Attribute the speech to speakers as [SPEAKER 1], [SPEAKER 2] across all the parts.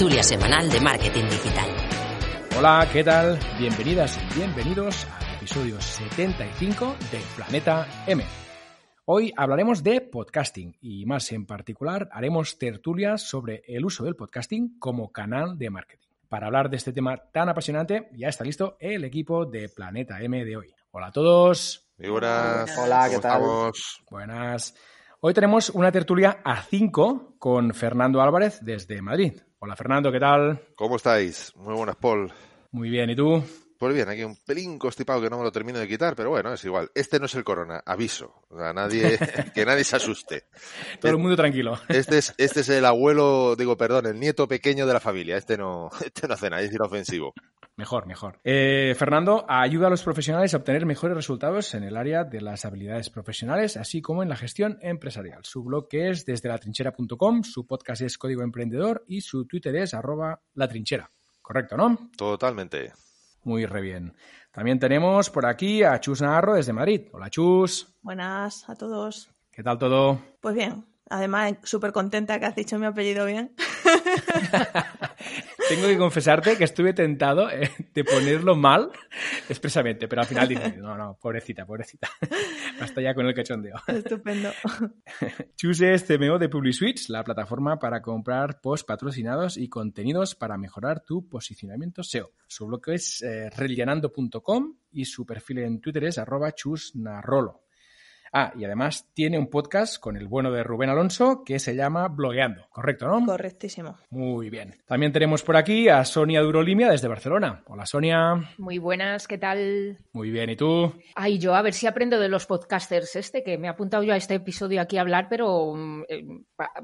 [SPEAKER 1] Tertulia semanal de marketing digital.
[SPEAKER 2] Hola, ¿qué tal? Bienvenidas y bienvenidos al episodio 75 de Planeta M. Hoy hablaremos de podcasting y más en particular haremos tertulias sobre el uso del podcasting como canal de marketing. Para hablar de este tema tan apasionante ya está listo el equipo de Planeta M de hoy. Hola a todos.
[SPEAKER 3] Muy buenas.
[SPEAKER 4] Hola, ¿qué
[SPEAKER 3] ¿Cómo
[SPEAKER 4] tal?
[SPEAKER 3] estamos?
[SPEAKER 2] Buenas. Hoy tenemos una tertulia a 5 con Fernando Álvarez desde Madrid. Hola Fernando, ¿qué tal?
[SPEAKER 3] ¿Cómo estáis? Muy buenas, Paul.
[SPEAKER 2] Muy bien, ¿y tú?
[SPEAKER 3] Pues bien, aquí un pelín constipado que no me lo termino de quitar, pero bueno, es igual. Este no es el corona, aviso. O sea, nadie, que nadie se asuste.
[SPEAKER 2] Todo el mundo tranquilo.
[SPEAKER 3] Este es, este es el abuelo, digo, perdón, el nieto pequeño de la familia. Este no, este no hace nada, es inofensivo.
[SPEAKER 2] Mejor, mejor. Eh, Fernando ayuda a los profesionales a obtener mejores resultados en el área de las habilidades profesionales, así como en la gestión empresarial. Su blog es desde latrinchera.com, su podcast es Código Emprendedor y su Twitter es arroba latrinchera. Correcto, ¿no?
[SPEAKER 3] Totalmente.
[SPEAKER 2] Muy re bien. También tenemos por aquí a Chus Navarro desde Madrid. Hola Chus,
[SPEAKER 4] Buenas a todos.
[SPEAKER 2] ¿qué tal todo?
[SPEAKER 4] Pues bien, además súper contenta que has dicho mi apellido bien.
[SPEAKER 2] Tengo que confesarte que estuve tentado eh, de ponerlo mal expresamente, pero al final dije, no, no, pobrecita, pobrecita. Basta ya con el cachondeo.
[SPEAKER 4] Estupendo.
[SPEAKER 2] Chus es CMO de PubliSuites, la plataforma para comprar posts patrocinados y contenidos para mejorar tu posicionamiento SEO. Su blog es eh, rellenando.com y su perfil en Twitter es arroba chusnarrolo. Ah, y además tiene un podcast con el bueno de Rubén Alonso que se llama Blogueando, ¿correcto, no?
[SPEAKER 4] Correctísimo.
[SPEAKER 2] Muy bien. También tenemos por aquí a Sonia Durolimia desde Barcelona. Hola Sonia.
[SPEAKER 5] Muy buenas, ¿qué tal?
[SPEAKER 2] Muy bien, ¿y tú?
[SPEAKER 5] Ay, yo a ver si aprendo de los podcasters este, que me he apuntado yo a este episodio aquí a hablar, pero mm, eh,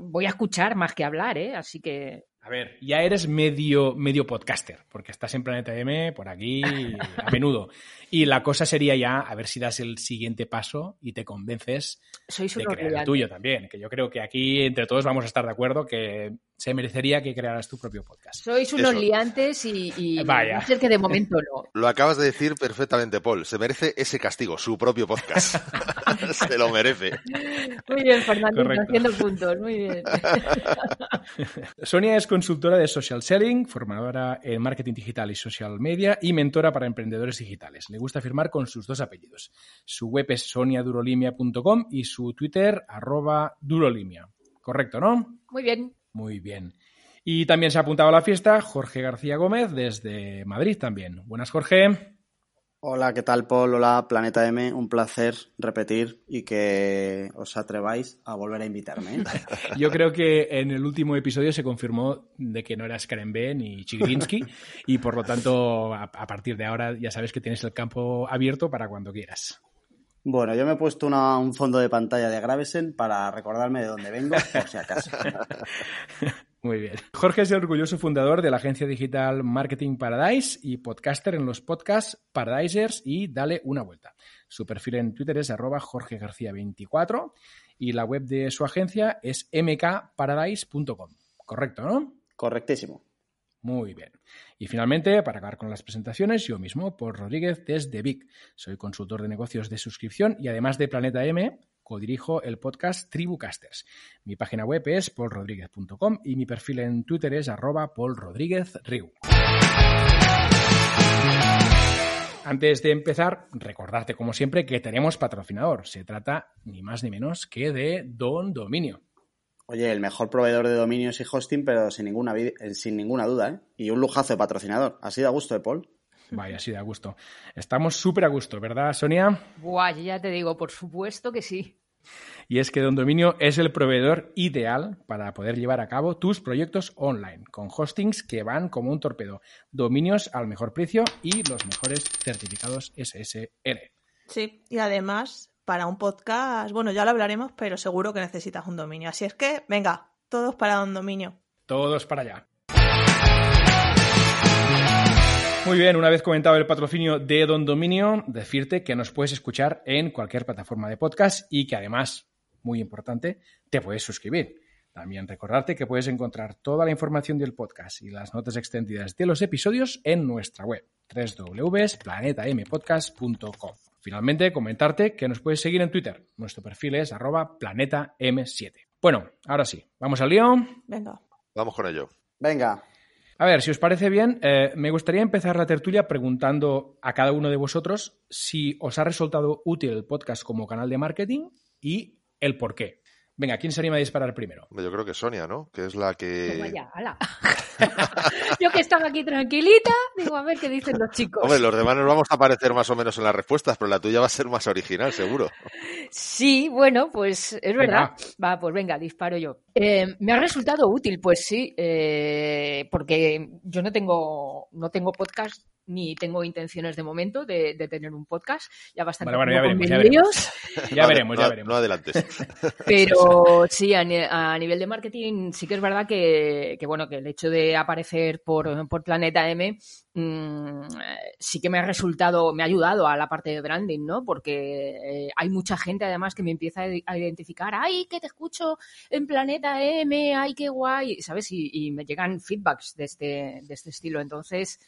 [SPEAKER 5] voy a escuchar más que hablar, ¿eh? Así que
[SPEAKER 2] A ver, ya eres medio, medio podcaster, porque estás en Planeta M por aquí a menudo. Y la cosa sería ya a ver si das el siguiente paso y te convences
[SPEAKER 5] sois
[SPEAKER 2] de crear el tuyo también. Que yo creo que aquí entre todos vamos a estar de acuerdo que se merecería que crearas tu propio podcast.
[SPEAKER 5] Sois unos
[SPEAKER 3] Eso.
[SPEAKER 5] liantes y, y
[SPEAKER 2] Vaya.
[SPEAKER 5] ser que de momento no.
[SPEAKER 3] Lo acabas de decir perfectamente, Paul. Se merece ese castigo, su propio podcast. Se lo merece.
[SPEAKER 5] Muy bien, Fernando, haciendo puntos, muy bien.
[SPEAKER 2] Sonia es consultora de social selling, formadora en marketing digital y social media y mentora para emprendedores digitales. Le gusta firmar con sus dos apellidos. Su web es soniadurolimia.com y su Twitter arroba durolimia. Correcto, ¿no?
[SPEAKER 5] Muy bien.
[SPEAKER 2] Muy bien. Y también se ha apuntado a la fiesta Jorge García Gómez desde Madrid también. Buenas, Jorge.
[SPEAKER 4] Hola, ¿qué tal, Paul? Hola, Planeta M. Un placer repetir y que os atreváis a volver a invitarme. ¿eh?
[SPEAKER 2] Yo creo que en el último episodio se confirmó de que no eras Karen B ni Chigrinsky y por lo tanto a, a partir de ahora ya sabes que tienes el campo abierto para cuando quieras.
[SPEAKER 4] Bueno, yo me he puesto una- un fondo de pantalla de Gravesen para recordarme de dónde vengo, por si acaso.
[SPEAKER 2] Muy bien. Jorge es el orgulloso fundador de la agencia digital Marketing Paradise y podcaster en los podcasts Paradisers y Dale una vuelta. Su perfil en Twitter es arroba jorgegarcía24 y la web de su agencia es mkparadise.com. Correcto, ¿no?
[SPEAKER 4] Correctísimo.
[SPEAKER 2] Muy bien. Y finalmente, para acabar con las presentaciones, yo mismo, Paul Rodríguez desde Vic. Soy consultor de negocios de suscripción y además de Planeta M, codirijo el podcast Tribucasters. Mi página web es paulrodríguez.com y mi perfil en Twitter es arroba paulrodríguezriu. Antes de empezar, recordarte como siempre que tenemos patrocinador. Se trata ni más ni menos que de Don Dominio.
[SPEAKER 4] Oye, el mejor proveedor de dominios y hosting, pero sin ninguna, eh, sin ninguna duda, ¿eh? Y un lujazo de patrocinador. Así da gusto, ¿eh, Paul?
[SPEAKER 2] Vaya, sí, da gusto. Estamos súper a gusto, ¿verdad, Sonia?
[SPEAKER 5] Buah, ya te digo, por supuesto que sí.
[SPEAKER 2] Y es que Don Dominio es el proveedor ideal para poder llevar a cabo tus proyectos online, con hostings que van como un torpedo, dominios al mejor precio y los mejores certificados SSL.
[SPEAKER 6] Sí, y además, para un podcast, bueno, ya lo hablaremos, pero seguro que necesitas un dominio. Así es que, venga, todos para un dominio.
[SPEAKER 2] Todos para allá. Muy bien, una vez comentado el patrocinio de Don Dominio, decirte que nos puedes escuchar en cualquier plataforma de podcast y que además, muy importante, te puedes suscribir. También recordarte que puedes encontrar toda la información del podcast y las notas extendidas de los episodios en nuestra web www.planetampodcast.com. Finalmente, comentarte que nos puedes seguir en Twitter. Nuestro perfil es arroba planetam7. Bueno, ahora sí, vamos al lío.
[SPEAKER 6] Venga.
[SPEAKER 3] Vamos con ello.
[SPEAKER 4] Venga,
[SPEAKER 2] A ver, si os parece bien, eh, me gustaría empezar la tertulia preguntando a cada uno de vosotros si os ha resultado útil el podcast como canal de marketing y el por qué. Venga, ¿quién se anima a disparar primero?
[SPEAKER 3] Yo creo que Sonia, ¿no? Que es la que...
[SPEAKER 5] Toma ya, ala. Yo que estaba aquí tranquilita, digo, a ver qué dicen los chicos.
[SPEAKER 3] Hombre, los demás nos vamos a parecer más o menos en las respuestas, pero la tuya va a ser más original, seguro.
[SPEAKER 5] Sí, bueno, pues es verdad. Va, pues venga, disparo yo. Eh, me ha resultado útil, pues sí, eh, porque yo no tengo, no tengo podcast ni tengo intenciones de momento de, de tener un podcast. Ya bastante
[SPEAKER 2] Bueno, bueno, ya veremos, ya veremos,
[SPEAKER 3] no,
[SPEAKER 2] ya veremos.
[SPEAKER 3] No adelantes.
[SPEAKER 5] Pero sí, a, ni- a nivel de marketing sí que es verdad que, que, bueno, que el hecho de aparecer por, por Planeta M mm, sí que me ha resultado, me ha ayudado a la parte de branding, ¿no? Porque eh, hay mucha gente además que me empieza a, identificar, ay, que te escucho en Planeta M, ay, qué guay, ¿sabes? Y, y me llegan feedbacks de este, de este estilo. Entonces,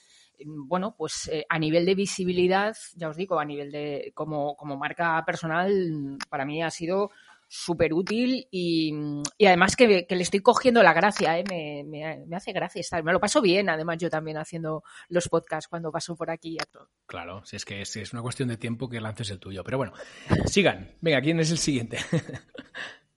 [SPEAKER 5] bueno, pues eh, a nivel de visibilidad, ya os digo, a nivel de como, como marca personal, mm, para mí ha sido súper útil y, y además que, que le estoy cogiendo la gracia, ¿eh? me, me- me hace gracia estar. Me lo paso bien, además yo también haciendo los podcasts cuando paso por aquí. a todo.
[SPEAKER 2] Claro, si es que es, es una cuestión de tiempo que lances el tuyo. Pero bueno, sigan. Venga, ¿quién es el siguiente?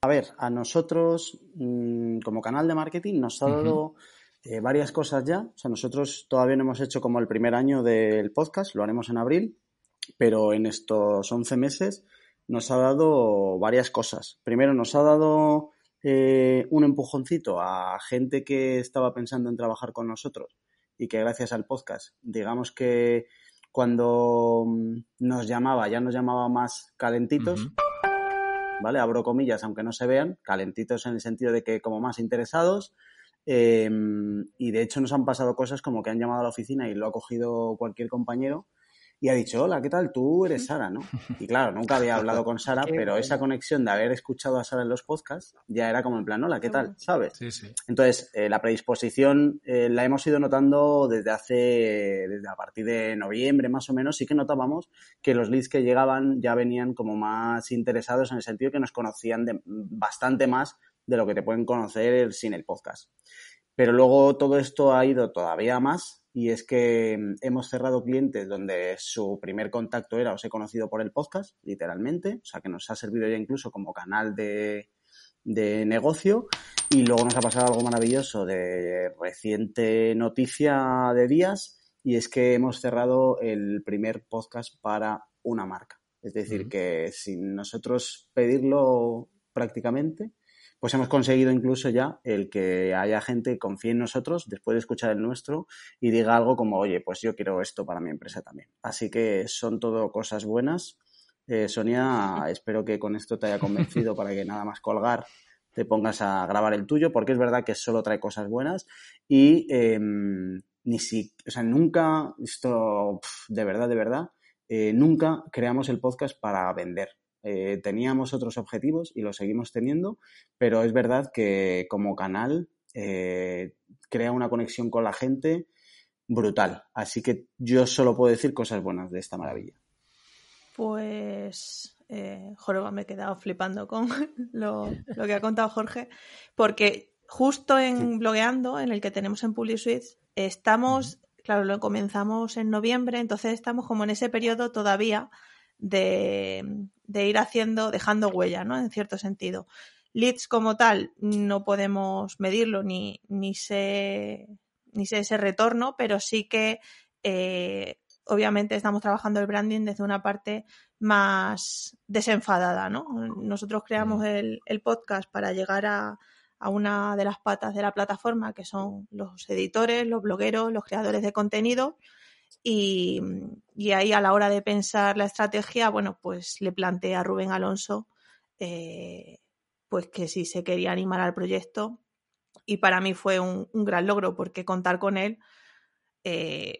[SPEAKER 4] A ver, a nosotros, mm, como canal de marketing, nos ha dado eh, varias cosas ya. O sea, nosotros todavía no hemos hecho como el primer año del podcast, lo haremos en abril, pero en estos 11 meses nos ha dado varias cosas. Primero, nos ha dado eh, un empujoncito a gente que estaba pensando en trabajar con nosotros y que gracias al podcast, digamos que cuando mm, nos llamaba, ya nos llamaba más calentitos. ¿vale? Abro comillas, aunque no se vean, calentitos en el sentido de que como más interesados. Eh, y de hecho nos han pasado cosas como que han llamado a la oficina y lo ha cogido cualquier compañero y ha dicho, hola, ¿qué tal? Tú eres Sara, ¿no? Y claro, nunca había hablado con Sara, pero esa conexión de haber escuchado a Sara en los podcasts ya era como en plan, hola, ¿qué tal? ¿Sabes?
[SPEAKER 2] Sí, sí.
[SPEAKER 4] Entonces, eh, la predisposición eh, la hemos ido notando desde hace, desde a partir de noviembre más o menos, sí que notábamos que los leads que llegaban ya venían como más interesados en el sentido que nos conocían de, bastante más de lo que te pueden conocer sin el podcast. Pero luego todo esto ha ido todavía más y es que mm, hemos cerrado clientes donde su primer contacto era os he conocido por el podcast, literalmente, o sea que nos ha servido ya incluso como canal de, de negocio y luego nos ha pasado algo maravilloso de reciente noticia de días y es que hemos cerrado el primer podcast para una marca. Es decir, que sin nosotros pedirlo prácticamente, pues hemos conseguido incluso ya el que haya gente que confíe en nosotros después de escuchar el nuestro y diga algo como, oye, pues yo quiero esto para mi empresa también. Así que son todo cosas buenas. Eh, Sonia, espero que con esto te haya convencido para que nada más colgar te pongas a grabar el tuyo, porque es verdad que solo trae cosas buenas y eh, ni si, o sea, nunca, esto de verdad, de verdad, eh, nunca creamos el podcast para vender. Eh, teníamos otros objetivos y los seguimos teniendo, pero es verdad que como canal eh, crea una conexión con la gente brutal. Así que yo solo puedo decir cosas buenas de esta maravilla.
[SPEAKER 6] Pues, eh, Joroba, me he quedado flipando con lo, lo que ha contado Jorge, porque justo en blogueando, en el que tenemos en PubliSuite, estamos, claro, lo comenzamos en noviembre, entonces estamos como en ese periodo todavía de, de ir haciendo, dejando huella, ¿no? En cierto sentido. Leads como tal no podemos medirlo ni, ni, sé, ni sé ese retorno, pero sí que eh, obviamente estamos trabajando el branding desde una parte más desenfadada, ¿no? Nosotros creamos
[SPEAKER 3] Mm.
[SPEAKER 6] el, el podcast para llegar a, a una de las patas de la plataforma, que son los editores, los blogueros, los creadores de contenido. Y, y ahí a la hora de pensar la estrategia, bueno, pues le planteé a Rubén Alonso eh, pues que si se quería animar al proyecto. Y para mí fue un, un gran logro porque contar con él, eh,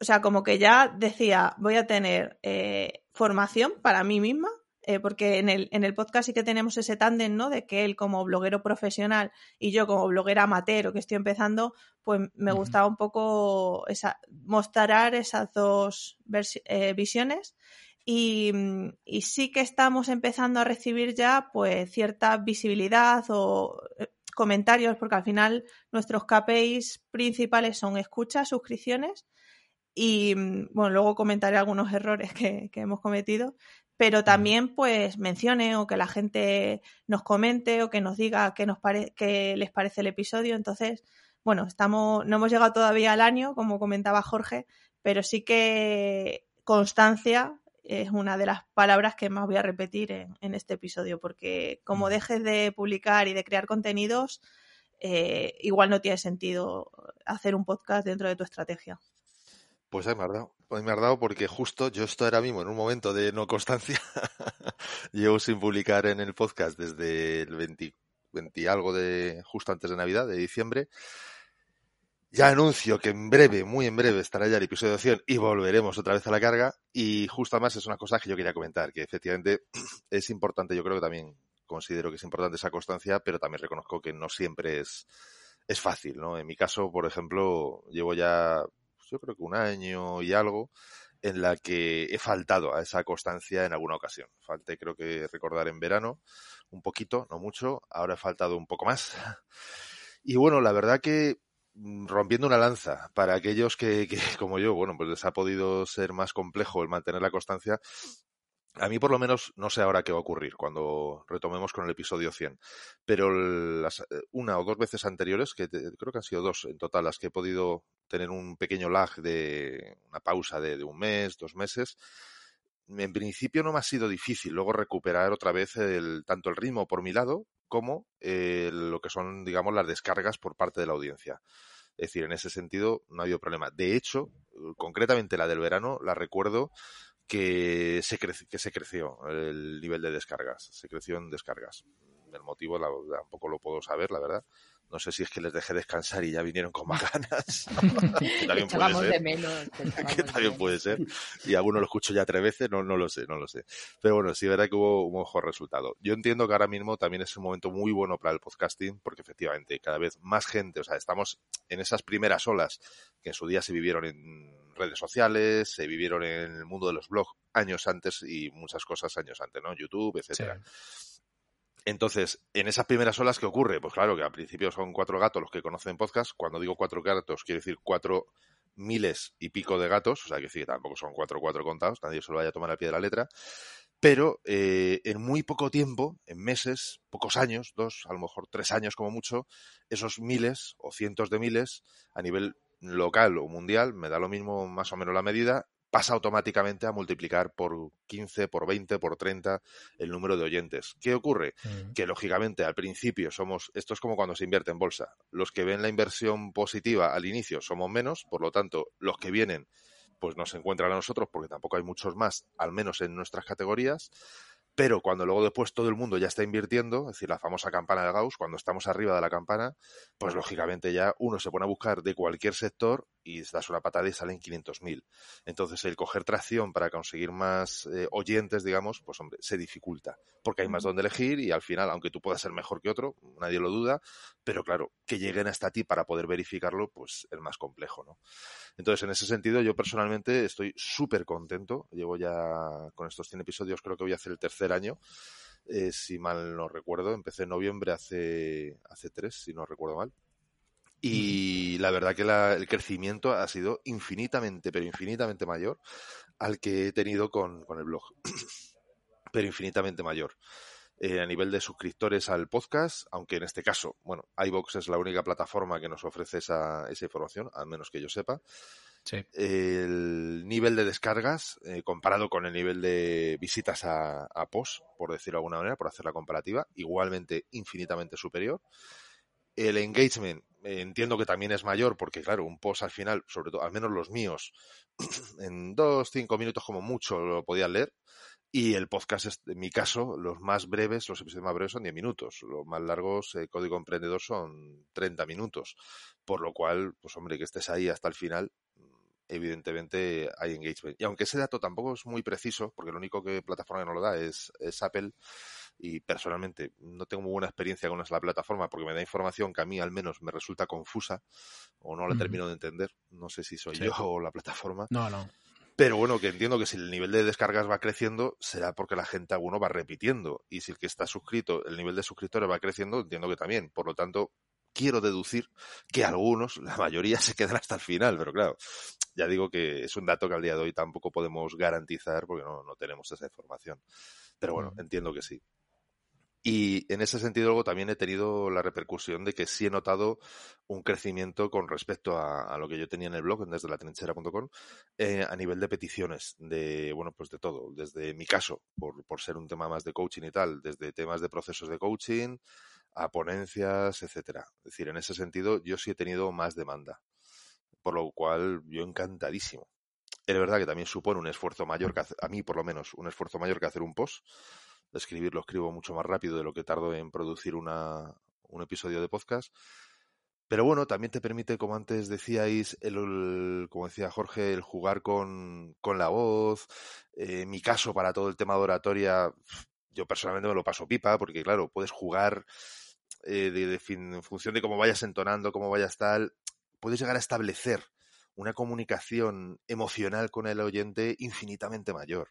[SPEAKER 6] o sea, como que ya decía, voy a tener eh, formación para mí misma, eh, porque en el, en el podcast sí que tenemos ese tándem, ¿no? De que él como bloguero profesional y yo como bloguera amateur o que estoy empezando, pues me
[SPEAKER 2] Ujú.
[SPEAKER 6] gustaba un poco esa, mostrar esas dos eh, visiones. Y, y sí que estamos empezando a recibir ya pues cierta visibilidad o eh, comentarios, porque al final nuestros KPIs principales son escuchas, suscripciones y mm, bueno, luego comentaré algunos errores que, que hemos cometido, pero también pues mencione o que la gente nos comente o que nos diga qué nos pare qué les parece el episodio. Entonces, bueno, estamos, no hemos llegado todavía al año, como comentaba Jorge, pero sí que constancia es una de las palabras que más voy a repetir en, en este episodio, porque como dejes de publicar y de crear contenidos, eh, igual no tiene sentido hacer un podcast dentro de tu estrategia.
[SPEAKER 3] Pues ahí me dado. Pues me has dado porque justo yo estoy ahora mismo en un momento de no constancia. Llevo sin publicar en el podcast desde el 20, 20 y algo de justo antes de Navidad, de diciembre. Ya anuncio que en breve, muy en breve, estará ya el episodio 100 y volveremos otra vez a la carga. Y justo además es una cosa que yo quería comentar, que efectivamente es importante, yo creo que también considero que es importante esa constancia, pero también reconozco que no siempre es, es fácil, ¿no? En mi caso, por ejemplo, llevo ya, yo creo que un año y algo en la que he faltado a esa constancia en alguna ocasión. Falté, creo que recordar en verano, un poquito, no mucho, ahora he faltado un poco más. Y bueno, la verdad que mm, rompiendo una lanza para aquellos que, que, como yo, bueno, pues les ha podido ser más complejo el mantener la constancia. A mí por lo menos no sé ahora qué va a ocurrir cuando retomemos con el episodio 100, pero las, una o dos veces anteriores, que creo que han sido dos en total las que he podido tener un pequeño lag de una pausa de, de un mes, dos meses, en principio no me ha sido difícil luego recuperar otra vez el, tanto el ritmo por mi lado como eh, lo que son, digamos, las descargas por parte de la audiencia. Es decir, en ese sentido no ha habido problema. De hecho, concretamente la del verano, la recuerdo que se, cre que se creció el nivel de descargas, se creció en descargas. El motivo la, tampoco lo puedo saber, la verdad. No sé si es que les dejé descansar y ya vinieron con más ganas.
[SPEAKER 5] también puede ser. De menos,
[SPEAKER 3] que también puede ser. Y alguno lo escucho ya tres veces, no, no lo sé, no lo sé. Pero bueno, sí, verá que hubo un mejor resultado. Yo entiendo que ahora mismo también es un momento muy bueno para el podcasting, porque efectivamente cada vez más gente, o sea, estamos en esas primeras olas que en su día se vivieron en redes sociales, se vivieron en el mundo de los blogs años antes y muchas cosas años antes, ¿no? YouTube, etcétera. Sí. Entonces, en esas primeras olas, ¿qué ocurre? Pues claro que al principio son cuatro gatos los que conocen podcast. Cuando digo cuatro gatos, quiero decir cuatro miles y pico de gatos. O sea, que sí, tampoco son cuatro cuatro contados. Nadie se lo vaya a tomar al pie de la letra. Pero eh, en muy poco tiempo, en meses, pocos años, dos, a lo mejor tres años como mucho, esos miles o cientos de miles a nivel local o mundial, me da lo mismo más o menos la medida, pasa automáticamente a multiplicar por 15, por 20, por 30 el número de oyentes. ¿Qué ocurre? Mm. Que lógicamente al principio somos, esto es como cuando se invierte en bolsa, los que ven la inversión positiva al inicio somos menos, por lo tanto los que vienen pues nos encuentran a nosotros porque tampoco hay muchos más, al menos en nuestras categorías. Pero cuando luego después todo el mundo ya está invirtiendo, es decir, la famosa campana de Gauss, cuando estamos arriba de la campana, pues lógicamente ya uno se pone a buscar de cualquier sector y das una patada y salen 500.000. Entonces el coger tracción para conseguir más eh, oyentes, digamos, pues hombre, se dificulta, porque hay más donde elegir y al final, aunque tú puedas ser mejor que otro, nadie lo duda, pero claro, que lleguen hasta ti para poder verificarlo, pues es más complejo, ¿no? Entonces, en ese sentido, yo personalmente estoy súper contento. Llevo ya con estos 100 episodios, creo que voy a hacer el tercer año. Eh, si mal no recuerdo, empecé en noviembre hace, hace tres, si no recuerdo mal. Y la verdad que la, el crecimiento ha sido infinitamente, pero infinitamente mayor al que he tenido con, con el blog. pero infinitamente mayor. eh, a nivel de suscriptores al podcast, aunque en este caso, bueno, iBox es la única plataforma que nos ofrece esa, esa información, al menos que yo sepa.
[SPEAKER 2] Sí.
[SPEAKER 3] El nivel de descargas, eh, comparado con el nivel de visitas a, a post, por decirlo de alguna manera, por hacer la comparativa, igualmente infinitamente superior. El engagement, entiendo que también es mayor, porque claro, un post al final, sobre todo, al menos los míos, en dos, cinco minutos como mucho lo podías leer. Y el podcast, en mi caso, los más breves, los episodios más breves son 10 minutos. Los más largos, eh, Código Emprendedor, son 30 minutos. Por lo cual, pues hombre, que estés ahí hasta el final, evidentemente hay engagement. Y aunque ese dato tampoco es muy preciso, porque lo único que plataforma que no lo da es Apple, y personalmente no tengo muy buena experiencia con la plataforma porque me da información que a mí al menos me resulta confusa o no la termino de entender. No sé si soy
[SPEAKER 2] Sí.
[SPEAKER 3] yo o la plataforma.
[SPEAKER 2] No, no.
[SPEAKER 3] Pero bueno, que entiendo que si el nivel de descargas va creciendo, será porque la gente alguno va repitiendo. Y si el que está suscrito, el nivel de suscriptores va creciendo, entiendo que también. Por lo tanto, quiero deducir que algunos, la mayoría, se quedan hasta el final. Pero claro, ya digo que es un dato que al día de hoy tampoco podemos garantizar porque no, no tenemos esa información. Pero bueno,
[SPEAKER 2] Ujú.
[SPEAKER 3] entiendo que sí. Y en ese sentido luego también he tenido la repercusión de que sí he notado un crecimiento con respecto a, lo que yo tenía en el blog, desde la trinchera.com, eh, a nivel de peticiones, de, bueno, pues de todo. Desde mi caso, por, por ser un tema más de coaching y tal, desde temas de procesos de coaching a ponencias, etcétera. Es decir, en ese sentido yo sí he tenido más demanda. Por lo cual yo encantadísimo. Es verdad que también supone un esfuerzo mayor que a mí por lo menos, un esfuerzo mayor que hacer un post. Escribir lo escribo mucho más rápido de lo que tardo en producir una, un episodio de podcast. Pero bueno, también te permite, como antes decíais, el, como decía Jorge, el jugar con, con la voz. Eh, mi caso, para todo el tema de oratoria, yo personalmente me lo paso pipa, porque claro, puedes jugar eh, de, de fin- en función de cómo vayas entonando, cómo vayas tal, puedes llegar a establecer una comunicación emocional con el oyente infinitamente mayor.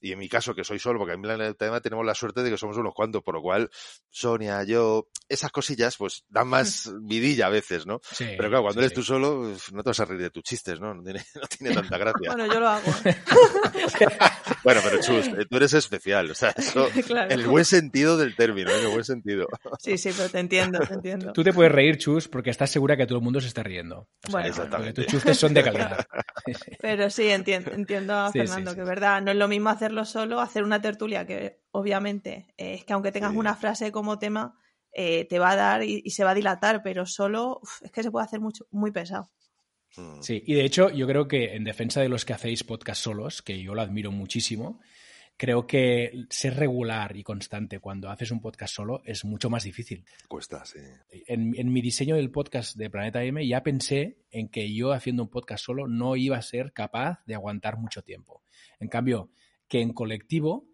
[SPEAKER 3] Y en mi caso, que soy solo, porque en el tema tenemos la suerte de que somos unos cuantos, por lo cual Sonia, yo, esas cosillas, pues dan más vidilla a veces, ¿no?
[SPEAKER 2] Sí,
[SPEAKER 3] Pero claro, cuando
[SPEAKER 2] sí,
[SPEAKER 3] eres
[SPEAKER 2] sí.
[SPEAKER 3] tú solo, no te vas a reír de tus chistes, ¿no? No tiene, no tiene tanta gracia.
[SPEAKER 6] Bueno, yo lo hago.
[SPEAKER 3] Bueno, pero Chus, eh, tú eres especial, o sea, eso,
[SPEAKER 6] Claro.
[SPEAKER 3] en el buen sentido del término, ¿eh? en el buen sentido.
[SPEAKER 6] Sí, sí, pero te entiendo, te entiendo.
[SPEAKER 2] Tú te puedes reír, Chus, porque estás segura que todo el mundo se está riendo. O sea,
[SPEAKER 6] Bueno.
[SPEAKER 2] porque
[SPEAKER 3] Exactamente.
[SPEAKER 2] tus chistes son de calidad.
[SPEAKER 6] Pero sí, entiendo, entiendo a
[SPEAKER 2] Sí,
[SPEAKER 6] Fernando,
[SPEAKER 2] sí,
[SPEAKER 6] que es verdad, no es lo mismo hacerlo solo, hacer una tertulia que obviamente eh, es que aunque tengas
[SPEAKER 3] Sí.
[SPEAKER 6] una frase como tema, eh, te va a dar y, y se va a dilatar, pero solo uf, es que se puede hacer mucho, muy pesado.
[SPEAKER 3] Mm.
[SPEAKER 2] Sí, y de hecho yo creo que en defensa de los que hacéis podcast solos, que yo lo admiro muchísimo, creo que ser regular y constante cuando haces un podcast solo es mucho más difícil.
[SPEAKER 3] Cuesta, sí.
[SPEAKER 2] En, en mi diseño del podcast de Planeta M ya pensé en que yo haciendo un podcast solo no iba a ser capaz de aguantar mucho tiempo. En cambio, que en colectivo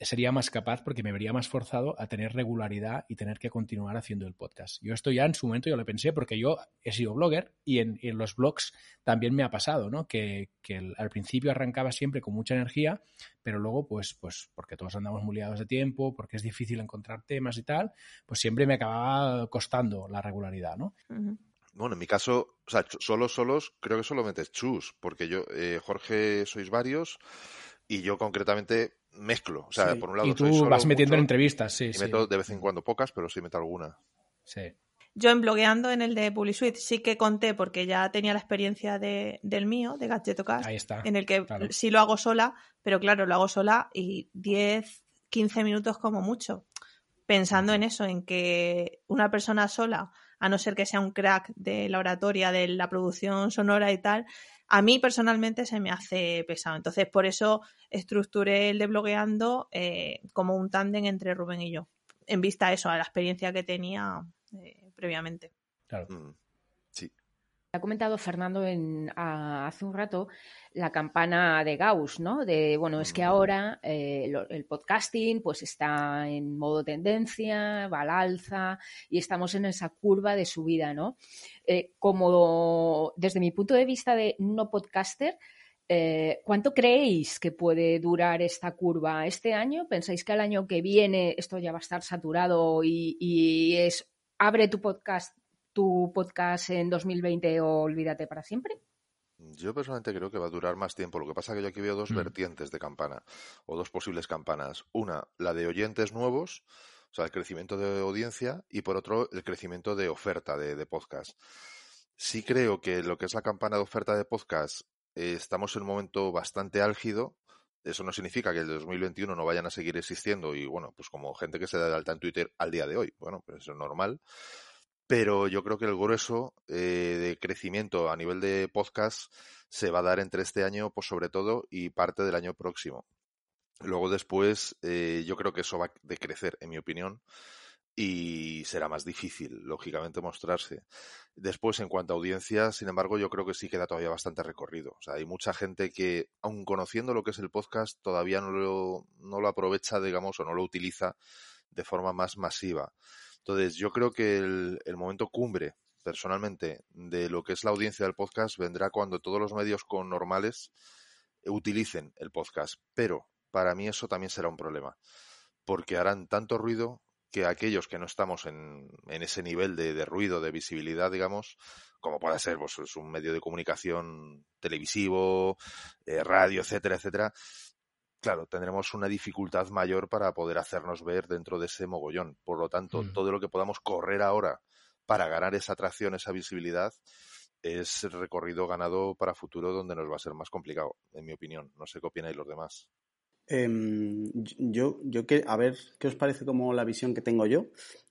[SPEAKER 2] sería más capaz porque me vería más forzado a tener regularidad y tener que continuar haciendo el podcast. Yo esto ya en su momento yo lo pensé porque yo he sido blogger y en, en los blogs también me ha pasado, ¿no? Que, que el- al principio arrancaba siempre con mucha energía, pero luego, pues, pues, porque todos andamos muy liados de tiempo, porque es difícil encontrar temas y tal, pues siempre me acababa costando la regularidad, ¿no?
[SPEAKER 3] Bueno, en mi caso, o sea, solos, solos, creo que solo metes chus, porque yo, eh, Jorge, sois varios, y yo concretamente mezclo. O sea,
[SPEAKER 2] Sí.
[SPEAKER 3] por un lado
[SPEAKER 2] y tú
[SPEAKER 3] soy solo
[SPEAKER 2] vas metiendo en entrevistas, sí,
[SPEAKER 3] y
[SPEAKER 2] sí.
[SPEAKER 3] meto de vez en cuando pocas, pero sí meto alguna.
[SPEAKER 2] sí.
[SPEAKER 6] Yo en blogueando en el de PubliSuite sí que conté porque ya tenía la experiencia de, del mío, de Gadgetocast,
[SPEAKER 2] Ahí está.
[SPEAKER 6] en el que
[SPEAKER 2] claro.
[SPEAKER 6] sí lo hago sola, pero claro, lo hago sola y 10, 15 minutos como mucho. Pensando en eso, en que una persona sola, a no ser que sea un crack de la oratoria, de la producción sonora y tal, a mí personalmente se me hace pesado. Entonces, por eso estructuré el de blogueando eh, como un tándem entre Rubén y yo, en vista a eso, a la experiencia que tenía eh, previamente.
[SPEAKER 2] claro.
[SPEAKER 3] Mm.
[SPEAKER 5] Ha comentado Fernando en, a- hace un rato la campana de Gauss, ¿no? De, bueno, es que ahora eh, lo- el podcasting pues está en modo tendencia, va al alza y estamos en esa curva de subida, ¿no? Eh, como desde mi punto de vista de no podcaster, eh, ¿cuánto creéis que puede durar esta curva? ¿Este año? ¿Pensáis que el año que viene esto ya va a estar saturado y, y es abre tu podcast tu podcast en 2020 o olvídate para siempre?
[SPEAKER 3] Yo personalmente creo que va a durar más tiempo. Lo que pasa es que yo aquí veo dos
[SPEAKER 2] Mm.
[SPEAKER 3] vertientes de campana, o dos posibles campanas. Una, la de oyentes nuevos, o sea, el crecimiento de audiencia, y por otro, el crecimiento de oferta de, de podcast. Sí creo que lo que es la campana de oferta de podcast, eh, estamos en un momento bastante álgido. Eso no significa que el 2021 no vayan a seguir existiendo y, bueno, pues como gente que se da de alta en Twitter al día de hoy. Bueno, pues eso es normal. Pero yo creo que el grueso eh, de crecimiento a nivel de podcast se va a dar entre este año, pues sobre todo, y parte del año próximo. Luego después, eh, yo creo que eso va a decrecer, en mi opinión, y será más difícil, lógicamente, mostrarse. Después, en cuanto a audiencia, sin embargo, yo creo que sí queda todavía bastante recorrido. O sea, hay mucha gente que, aun conociendo lo que es el podcast, todavía no lo, no lo aprovecha, digamos, o no lo utiliza de forma más masiva. Entonces, yo creo que el, momento cumbre, personalmente, de lo que es la audiencia del podcast vendrá cuando todos los medios con normales utilicen el podcast. Pero para mí eso también será un problema, porque harán tanto ruido que aquellos que no estamos en, en ese nivel de, de, ruido, de visibilidad, digamos, como puede ser pues, es un medio de comunicación televisivo, eh, radio, etcétera, etcétera, claro, tendremos una dificultad mayor para poder hacernos ver dentro de ese mogollón. Por lo tanto, mm. todo lo que podamos correr ahora para ganar esa atracción, esa visibilidad, es recorrido ganado para futuro donde nos va a ser más complicado, en mi opinión. No sé qué opináis los demás.
[SPEAKER 4] Eh, yo, yo que, a ver, ¿qué os parece como la visión que tengo yo?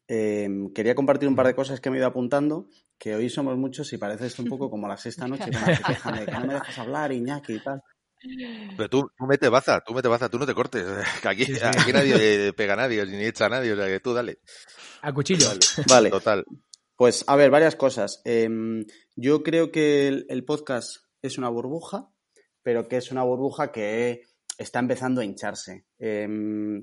[SPEAKER 4] Eh, quería compartir un par de cosas que me he ido apuntando, que hoy somos muchos y parece esto un poco como la sexta noche, quejan de que no me dejas hablar, Iñaki y tal.
[SPEAKER 3] Pero tú, tú mete baza, tú mete baza, tú no te cortes. Que aquí, sí, sí. aquí nadie pega a nadie, ni echa a nadie, o sea que tú dale.
[SPEAKER 2] A cuchillo.
[SPEAKER 4] Vale. vale.
[SPEAKER 3] Total.
[SPEAKER 4] Pues a ver, varias cosas. Eh, yo creo que el, el, podcast es una burbuja, pero que es una burbuja que está empezando a hincharse. Eh,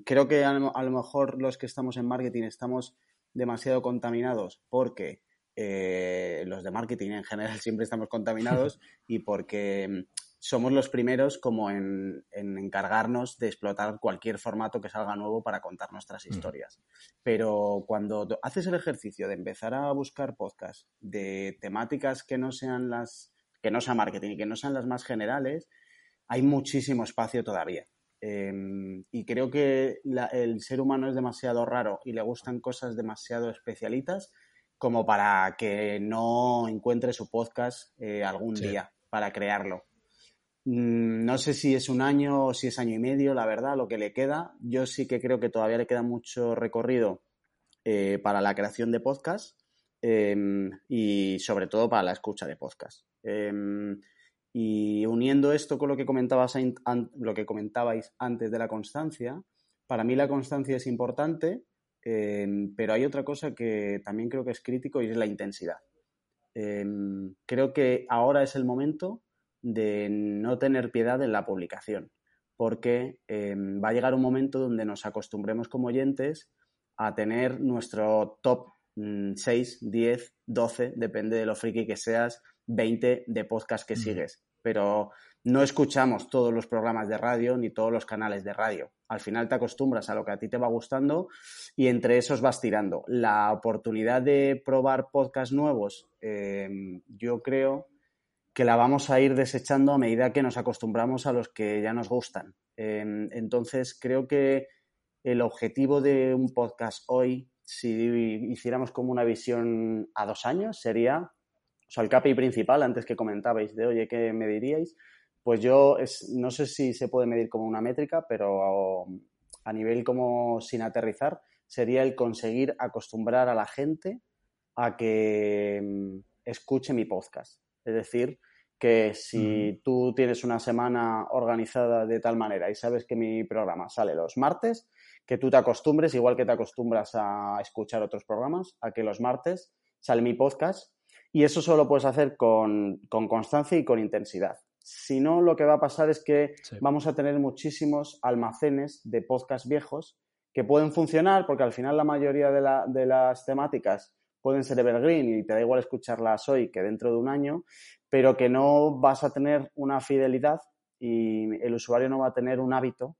[SPEAKER 4] creo que a, a, lo mejor los que estamos en marketing estamos demasiado contaminados porque eh, los de marketing en general siempre estamos contaminados y porque somos los primeros como en, en, encargarnos de explotar cualquier formato que salga nuevo para contar nuestras historias. Pero cuando haces el ejercicio de empezar a buscar podcasts de temáticas que no sean las que no sean marketing y que no sean las más generales, hay muchísimo espacio todavía. Eh, y creo que la, el ser humano es demasiado raro y le gustan cosas demasiado especialitas como para que no encuentre su podcast eh, algún sí. día para crearlo. Mm, No sé si es un año o si es año y medio, la verdad, lo que le queda. Yo sí que creo que todavía le queda mucho recorrido eh, para la creación de podcast eh, y sobre todo para la escucha de podcast. Eh, y uniendo esto con lo que, comentabas, lo que comentabais antes de la constancia, para mí la constancia es importante, pero hay otra cosa que también creo que es crítico y es la intensidad. creo que ahora es el momento de no tener piedad en la publicación, porque eh, va a llegar un momento donde nos acostumbremos como oyentes a tener nuestro top mmm, 6, 10, 12, depende de lo friki que seas, 20 de podcast que mm. sigues. Pero no escuchamos todos los programas de radio ni todos los canales de radio. Al final te acostumbras a lo que a ti te va gustando y entre esos vas tirando. La oportunidad de probar podcasts nuevos, eh, yo creo que la vamos a ir desechando a medida que nos acostumbramos a los que ya nos gustan. Eh, entonces, creo que el objetivo de un podcast hoy, si hiciéramos como una visión a dos años, sería, o sea, el KPI principal, antes que comentabais de, oye, ¿qué me diríais? Pues yo no sé si se puede medir como una métrica, pero a nivel como sin aterrizar, sería el conseguir acostumbrar a la gente a que mm, escuche mi podcast. Es decir, que si mm. tú tienes una semana organizada de tal manera y sabes que mi programa sale los martes, que tú te acostumbres, igual que te acostumbras a escuchar otros programas, a que los martes sale mi podcast y eso solo lo puedes hacer con, con constancia y con intensidad. Si no, lo que va a pasar es que sí. vamos a tener muchísimos almacenes de podcast viejos que pueden funcionar porque al final la mayoría de, la, de las temáticas pueden ser evergreen y te da igual escucharlas hoy que dentro de un año, pero que no vas a tener una fidelidad y el usuario no va a tener un hábito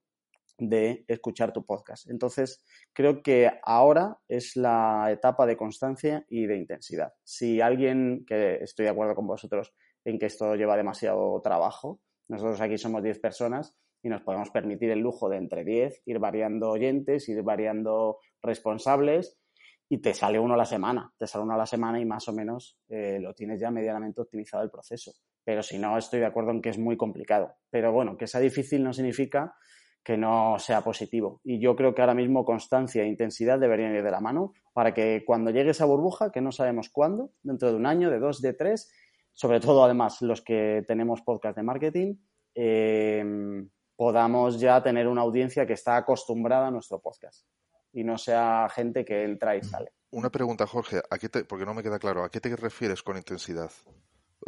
[SPEAKER 4] de escuchar tu podcast. Entonces, creo que ahora es la etapa de constancia y de intensidad. Si alguien, que estoy de acuerdo con vosotros, en que esto lleva demasiado trabajo. Nosotros aquí somos 10 personas y nos podemos permitir el lujo de entre 10 ir variando oyentes, ir variando responsables y te sale uno a la semana, te sale uno a la semana y más o menos eh, lo tienes ya medianamente optimizado el proceso. Pero si no, estoy de acuerdo en que es muy complicado. Pero bueno, que sea difícil no significa que no sea positivo. Y yo creo que ahora mismo constancia e intensidad deberían ir de la mano para que cuando llegue esa burbuja, que no sabemos cuándo, dentro de un año, de dos, de tres, sobre todo además los que tenemos podcast de marketing, eh, podamos ya tener una audiencia que está acostumbrada a nuestro podcast y no sea gente que entra y sale.
[SPEAKER 3] Una pregunta, Jorge, ¿a qué te, porque no me queda claro, ¿a qué te refieres con intensidad?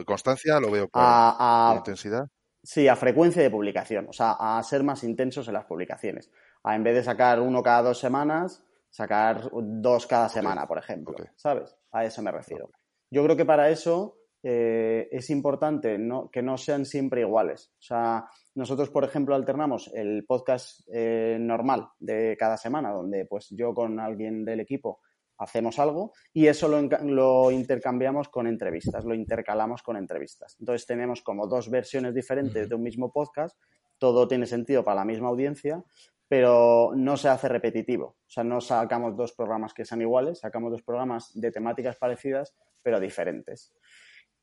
[SPEAKER 3] Constancia lo veo claro.
[SPEAKER 4] A,
[SPEAKER 3] intensidad?
[SPEAKER 4] Sí, a frecuencia de publicación, o sea, a ser más intensos en las publicaciones. A en vez de sacar uno cada dos semanas, sacar dos cada semana, por ejemplo. ¿Sabes? A eso me refiero. Yo creo que para eso eh, es importante que no sean siempre iguales. O sea, nosotros, por ejemplo, alternamos el podcast eh, normal de cada semana, donde pues yo con alguien del equipo hacemos algo y eso lo, intercambiamos con entrevistas, lo intercalamos con entrevistas. Entonces tenemos como dos versiones diferentes de un mismo podcast, todo tiene sentido para la misma audiencia, pero no se hace repetitivo. O sea, no sacamos dos programas que sean iguales, sacamos dos programas de temáticas parecidas, pero diferentes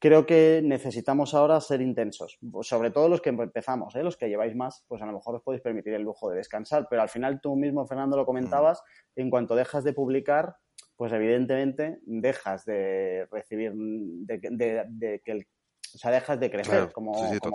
[SPEAKER 4] creo que necesitamos ahora ser intensos, sobre todo los que empezamos, ¿eh? los que lleváis más, pues a lo mejor os podéis permitir el lujo de descansar, pero al final tú mismo, Fernando, lo comentabas, mm. en cuanto dejas de publicar, pues evidentemente dejas de recibir, de, que el o sea, dejas de crecer como,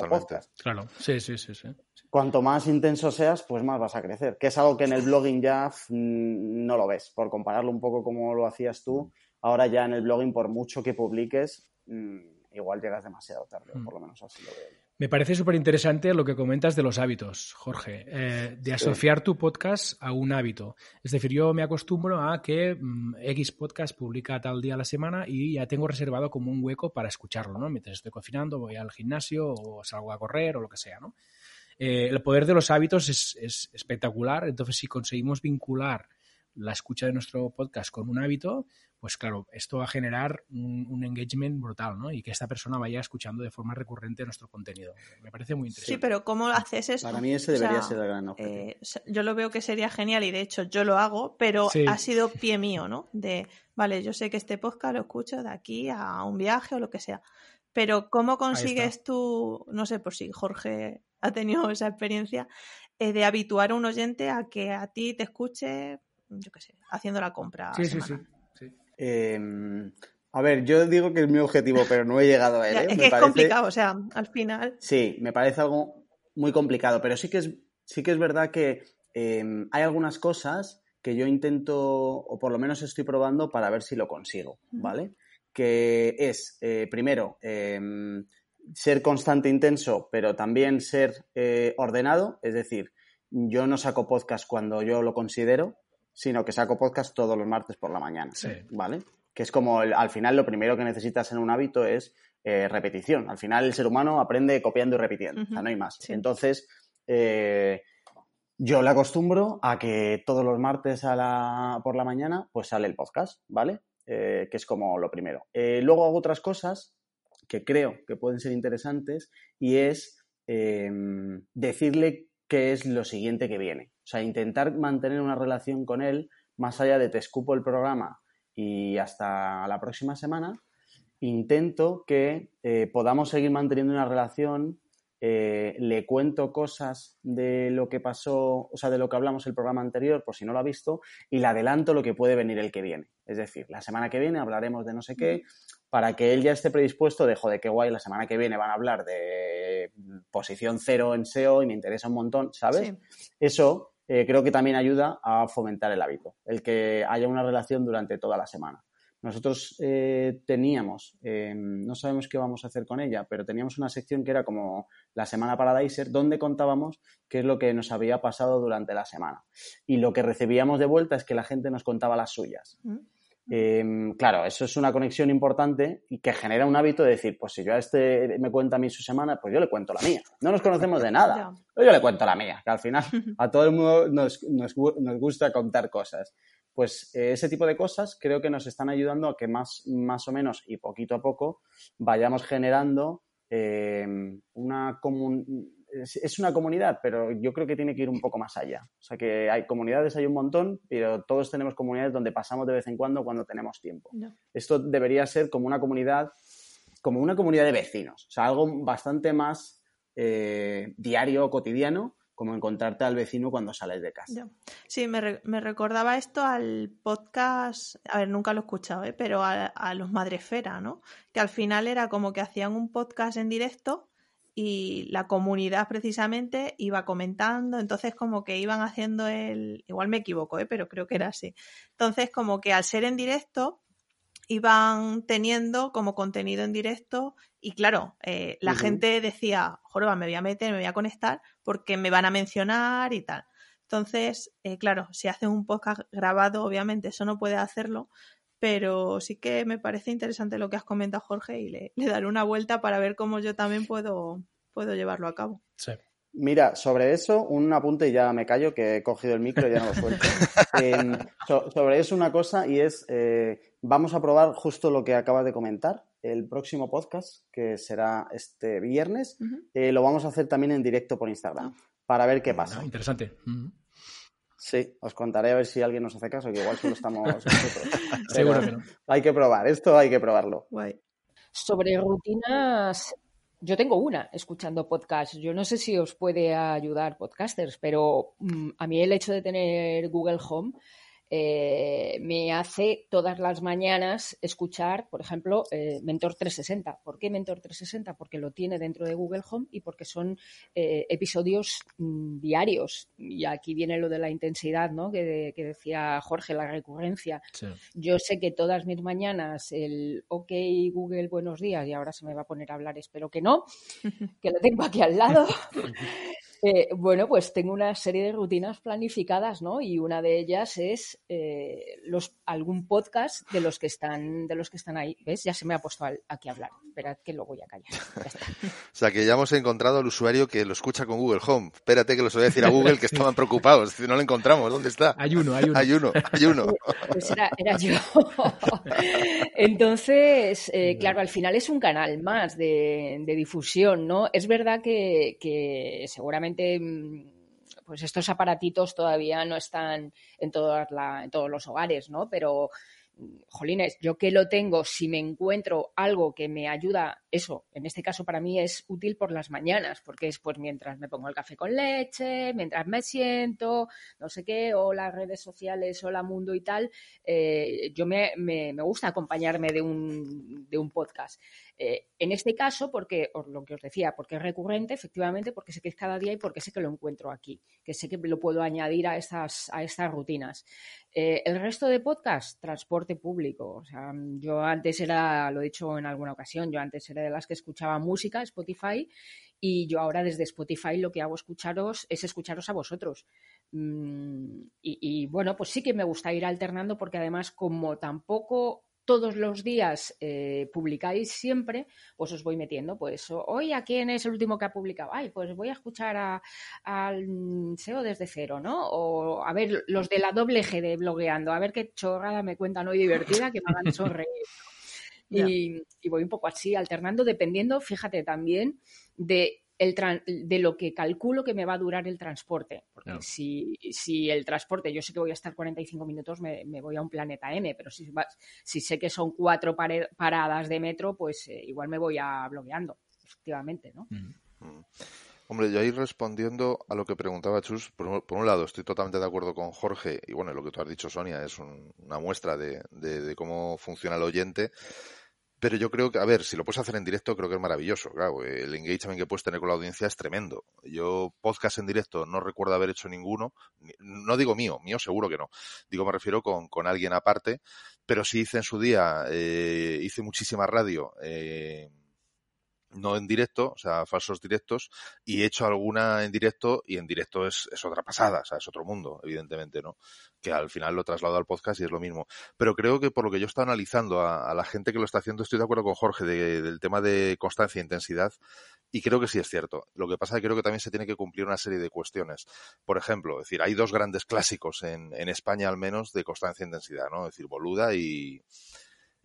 [SPEAKER 4] podcast.
[SPEAKER 2] Claro, sí, sí, sí, sí.
[SPEAKER 4] Cuanto más intenso seas, pues más vas a crecer. Que es algo que en el blogging ya mm, no lo ves. Por compararlo un poco como lo hacías tú, ahora ya en el blogging, por mucho que publiques, mm, igual llegas demasiado tarde, mm. por lo menos así lo veo.
[SPEAKER 2] Me parece súper interesante lo que comentas de los hábitos, Jorge, eh, de asociar tu podcast a un hábito. Es decir, yo me acostumbro a que mm, X podcast publica tal día a la semana y ya tengo reservado como un hueco para escucharlo, ¿no? Mientras estoy cocinando, voy al gimnasio o salgo a correr o lo que sea, ¿no? Eh, el poder de los hábitos es, es espectacular, entonces si conseguimos vincular la escucha de nuestro podcast con un hábito, pues claro, esto va a generar un, engagement brutal, ¿no? Y que esta persona vaya escuchando de forma recurrente nuestro contenido. Me parece muy interesante.
[SPEAKER 6] Sí, pero ¿cómo haces eso?
[SPEAKER 4] Para mí ese debería ser el gran objetivo.
[SPEAKER 6] Eh, yo lo veo que sería genial y de hecho yo lo hago, pero ha sido pie mío, ¿no? De, vale, yo sé que este podcast lo escucho de aquí a un viaje o lo que sea. Pero ¿cómo consigues tú, no sé por si Jorge ha tenido esa experiencia, eh, de habituar a un oyente a que a ti te escuche, yo qué sé, haciendo la compra?
[SPEAKER 2] Sí, sí, sí.
[SPEAKER 4] Em, a ver, yo digo que es mi objetivo, pero no he llegado a él. ¿eh?
[SPEAKER 6] Es que es complicado, o sea, al final.
[SPEAKER 4] Sí, me parece algo muy complicado, pero sí que es, sí que es verdad que em, hay algunas cosas que yo intento, o por lo menos estoy probando para ver si lo consigo, ¿vale? Que es, eh, primero, em, ser constante, intenso, pero también ser eh, ordenado, es decir, yo no saco podcast cuando yo lo considero, sino que saco podcast todos los martes por la mañana, ¿vale? Que es como al final lo primero que necesitas en un hábito es eh, repetición. Al final el ser humano aprende copiando y repitiendo, o sea, no hay más. Entonces, eh, yo le acostumbro a que todos los martes a la, por la mañana pues sale el podcast, ¿vale? Eh, que es como lo primero. luego hago otras cosas que creo que pueden ser interesantes y es decirle qué es lo siguiente que viene. O sea, intentar mantener una relación con él más allá de te escupo el programa y hasta la próxima semana, intento que eh, podamos seguir manteniendo una relación, eh, le cuento cosas de lo que pasó, o sea, de lo que hablamos el programa anterior, por si no lo ha visto, y le adelanto lo que puede venir el que viene. Es decir, la semana que viene hablaremos de no sé qué, para que él ya esté predispuesto de, joder, qué guay, la semana que viene van a hablar de posición cero en SEO y me interesa un montón, ¿sabes? Eso eh, creo que también ayuda a fomentar el hábito, el que haya una relación durante toda la semana. Nosotros eh, teníamos, eh, no sabemos qué vamos a hacer con ella, pero teníamos una sección que era como la semana Paradiser, donde contábamos qué es lo que nos había pasado durante la semana. Y lo que recibíamos de vuelta es que la gente nos contaba las suyas. Mm. Em, claro, eso es una conexión importante y que genera un hábito de decir, pues si yo a este me cuenta a mí su semana, pues yo le cuento la mía. No nos conocemos de nada, pero yo le cuento la mía, que al final a todo el mundo nos, nos, gusta contar cosas. Pues eh, ese tipo de cosas creo que nos están ayudando a que más, más o menos y poquito a poco vayamos generando eh, una es, una comunidad, pero yo creo que tiene que ir un poco más allá. O sea, que hay comunidades, hay un montón, pero todos tenemos comunidades donde pasamos de vez en cuando cuando tenemos tiempo. Esto debería ser como una comunidad, como una comunidad de vecinos. O sea, algo bastante más eh, diario cotidiano, como encontrarte al vecino cuando sales de casa.
[SPEAKER 6] Sí, me, recordaba esto al podcast, a ver, nunca lo he escuchado, ¿eh? pero a, a los Madrefera, ¿no? Que al final era como que hacían un podcast en directo y la comunidad precisamente iba comentando, entonces como que iban haciendo el, igual me equivoco, ¿eh? pero creo que era así. Entonces como que al ser en directo iban teniendo como contenido en directo y claro, eh, la gente decía, joroba, me voy a meter, me voy a conectar porque me van a mencionar y tal. Entonces, eh, claro, si haces un podcast grabado, obviamente eso no puede hacerlo, pero sí que me parece interesante lo que has comentado, Jorge, y le, daré una vuelta para ver cómo yo también puedo, puedo llevarlo a cabo.
[SPEAKER 2] Sí.
[SPEAKER 4] Mira, sobre eso, un apunte y ya me callo, que he cogido el micro y ya no lo suelto. sobre eso una cosa y es, eh, vamos a probar justo lo que acabas de comentar. El próximo podcast, que será este viernes, eh, lo vamos a hacer también en directo por Instagram, ah. para ver qué pasa.
[SPEAKER 2] Ah, interesante.
[SPEAKER 4] Sí, os contaré a ver si alguien nos hace caso, que igual solo estamos nosotros.
[SPEAKER 2] Seguro que no.
[SPEAKER 4] Hay que probar, esto hay que probarlo.
[SPEAKER 5] Sobre rutinas, yo tengo una escuchando podcasts. Yo no sé si os puede ayudar podcasters, pero mm, a mí el hecho de tener Google Home eh, me hace todas las mañanas escuchar, por ejemplo, eh, Mentor 360. ¿Por qué Mentor 360? Porque lo tiene dentro de Google Home y porque son eh, episodios mm, diarios. Y aquí viene lo de la intensidad, ¿no? Que, decía Jorge, la recurrencia. Yo sé que todas mis mañanas el OK Google, buenos días, y ahora se me va a poner a hablar, espero que no, que lo tengo aquí al lado. Eh, bueno, pues tengo una serie de rutinas planificadas, ¿no? Y una de ellas es eh, los, algún podcast de los que están, de los que están ahí. ¿Ves? Ya se me ha puesto aquí a hablar. Esperad que lo voy a callar.
[SPEAKER 3] o sea que ya hemos encontrado al usuario que lo escucha con Google Home. Espérate que los voy a decir a Google que estaban preocupados. No lo encontramos. ¿Dónde está?
[SPEAKER 2] Hay uno, hay uno.
[SPEAKER 3] Hay uno, hay uno.
[SPEAKER 5] Pues era, yo. Entonces, eh, claro, al final es un canal más de, difusión, ¿no? Es verdad que seguramente Mm, pues estos aparatitos todavía no están en, en todos los hogares, ¿no? Pero jolines, yo que lo tengo, si me encuentro algo que me ayuda, eso, en este caso para mí es útil por las mañanas, porque es pues mientras me pongo el café con leche, mientras me siento, no sé qué, o las redes sociales, o la mundo y tal, eh, yo me, gusta acompañarme de un podcast. Eh, en este caso, porque, lo que os decía, porque es recurrente, efectivamente, porque sé que es cada día y porque sé que lo encuentro aquí, que sé que lo puedo añadir a estas, a estas rutinas. Eh, el resto de podcast, transporte público. O sea, yo antes era, lo he dicho en alguna ocasión, yo antes era de las que escuchaba música, Spotify, y yo ahora desde Spotify lo que hago escucharos es escucharos a vosotros. Mm, y, y, bueno, pues sí que me gusta ir alternando porque además como tampoco todos los días eh, publicáis siempre, pues os voy metiendo, pues hoy a quién es el último que ha publicado, ay, pues voy a escuchar al SEO desde cero, ¿no? O a ver, los de la doble G de blogueando, a ver qué chorrada me cuentan hoy divertida que me hagan sonreír. y, y voy un poco así, alternando, dependiendo, fíjate, también de de lo que calculo que me va a durar el transporte. Porque si, si, el transporte, yo sé que voy a estar 45 minutos, me, voy a un planeta M, pero si, si sé que son cuatro paradas de metro, pues eh, igual me voy a bloqueando, efectivamente, ¿no? Mm.
[SPEAKER 3] Hombre, yo ahí respondiendo a lo que preguntaba Chus, por, un lado estoy totalmente de acuerdo con Jorge y bueno, lo que tú has dicho, Sonia, es una muestra de, de, cómo funciona el oyente. Pero yo creo que, a ver, si lo puedes hacer en directo, creo que es maravilloso. Claro, el engagement que puedes tener con la audiencia es tremendo. Yo, podcast en directo, no recuerdo haber hecho ninguno. No digo mío, mío seguro que no. Digo, me refiero con, con alguien aparte. Pero sí hice en su día, eh, hice muchísima radio. Eh, no en directo, o sea, falsos directos, y he hecho alguna en directo, y en directo es, es, otra pasada, o sea, es otro mundo, evidentemente, ¿no? Que al final lo traslado al podcast y es lo mismo. Pero creo que por lo que yo estaba analizando a, la gente que lo está haciendo, estoy de acuerdo con Jorge del tema de constancia e intensidad, y creo que sí es cierto. Lo que pasa es que creo que también se tiene que cumplir una serie de cuestiones. Por ejemplo, es decir, hay dos grandes clásicos en, en España al menos de constancia e intensidad, ¿no? Es decir, Boluda y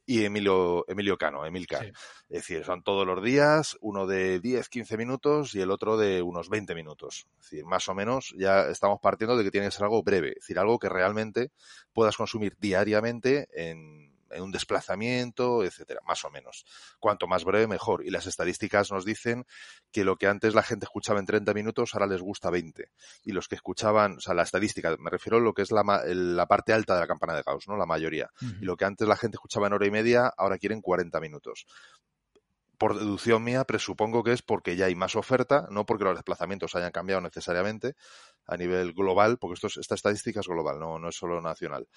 [SPEAKER 3] y Emilio, Emilio Cano, Emilcar. Es decir, son todos los días, uno de 10, 15 minutos y el otro de unos 20 minutos. Es decir, más o menos ya estamos partiendo de que tiene que ser algo breve, es decir, algo que realmente puedas consumir diariamente en en un desplazamiento, etcétera, más o menos. Cuanto más breve, mejor. Y las estadísticas nos dicen que lo que antes la gente escuchaba en 30 minutos, ahora les gusta 20. Y los que escuchaban, o sea, la estadística, me refiero a lo que es la, la parte alta de la campana de Gauss, ¿no? La mayoría. Y lo que antes la gente escuchaba en hora y media, ahora quieren 40 minutos por deducción mía, presupongo que es porque ya hay más oferta, no porque los desplazamientos hayan cambiado necesariamente a nivel global, porque esto esta estadística es global, no, no es solo nacional.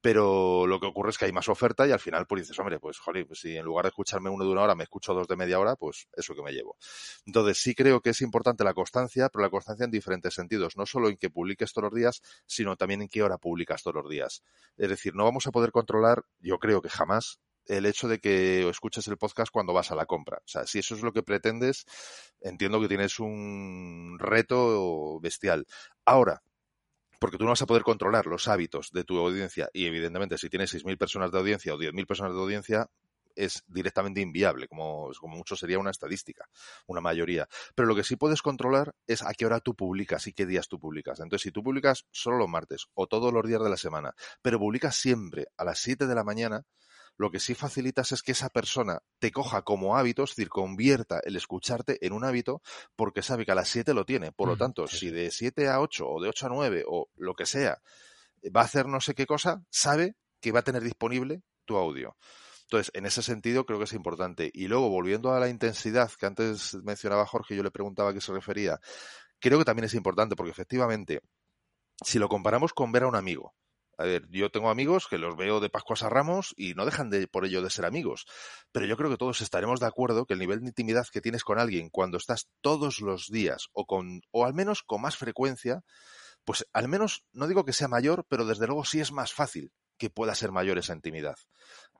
[SPEAKER 3] Pero lo que ocurre es que hay más oferta y al final pues dices, hombre, pues joder, pues si en lugar de escucharme uno de una hora me escucho dos de media hora, pues eso que me llevo. Entonces sí creo que es importante la constancia, pero la constancia en diferentes sentidos, no solo en que publiques todos los días, sino también en qué hora publicas todos los días. Es decir, no vamos a poder controlar, yo creo que jamás, el hecho de que escuches el podcast cuando vas a la compra. O sea, si eso es lo que pretendes, entiendo que tienes un reto bestial. Ahora, porque tú no vas a poder controlar los hábitos de tu audiencia y evidentemente si tienes 6.000 personas de audiencia o 10.000 personas de audiencia, es directamente inviable, como, mucho sería una estadística, una mayoría. Pero lo que sí puedes controlar es a qué hora tú publicas y qué días tú publicas. Entonces, si tú publicas solo los martes o todos los días de la semana, pero publicas siempre a las 7 de la mañana, lo que sí facilitas es que esa persona te coja como hábito, es decir, convierta el escucharte en un hábito porque sabe que a las 7 lo tiene. Por lo tanto, si de 7 a 8 o de 8 a 9 o lo que sea va a hacer no sé qué cosa, sabe que va a tener disponible tu audio. Entonces, en ese sentido creo que es importante. Y luego, volviendo a la intensidad que antes mencionaba Jorge, yo le preguntaba a qué se refería, creo que también es importante porque efectivamente, si lo comparamos con ver a un amigo, a ver, yo tengo amigos que los veo de Pascuas a Ramos y no dejan de por ello de ser amigos. Pero yo creo que todos estaremos de acuerdo que el nivel de intimidad que tienes con alguien cuando estás todos los días o con o al menos con más frecuencia, pues al menos no digo que sea mayor, pero desde luego sí es más fácil que pueda ser mayor esa intimidad.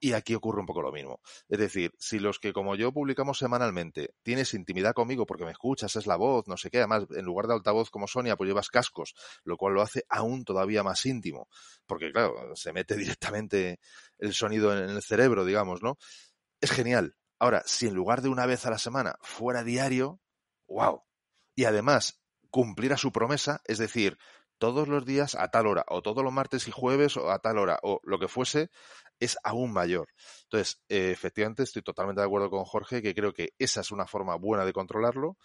[SPEAKER 3] Y aquí ocurre un poco lo mismo. Es decir, si los que como yo publicamos semanalmente tienes intimidad conmigo porque me escuchas, es la voz, no sé qué, además en lugar de altavoz como Sonia, pues llevas cascos, lo cual lo hace aún todavía más íntimo, porque claro, se mete directamente el sonido en el cerebro, digamos, ¿no? Es genial. Ahora, si en lugar de una vez a la semana fuera diario, wow. Y además, cumplir a su promesa, es decir, todos los días a tal hora, o todos los martes y jueves o a tal hora, o lo que fuese, es aún mayor. Entonces, eh, efectivamente, estoy totalmente de acuerdo con Jorge, que creo que esa es una forma buena de controlarlo.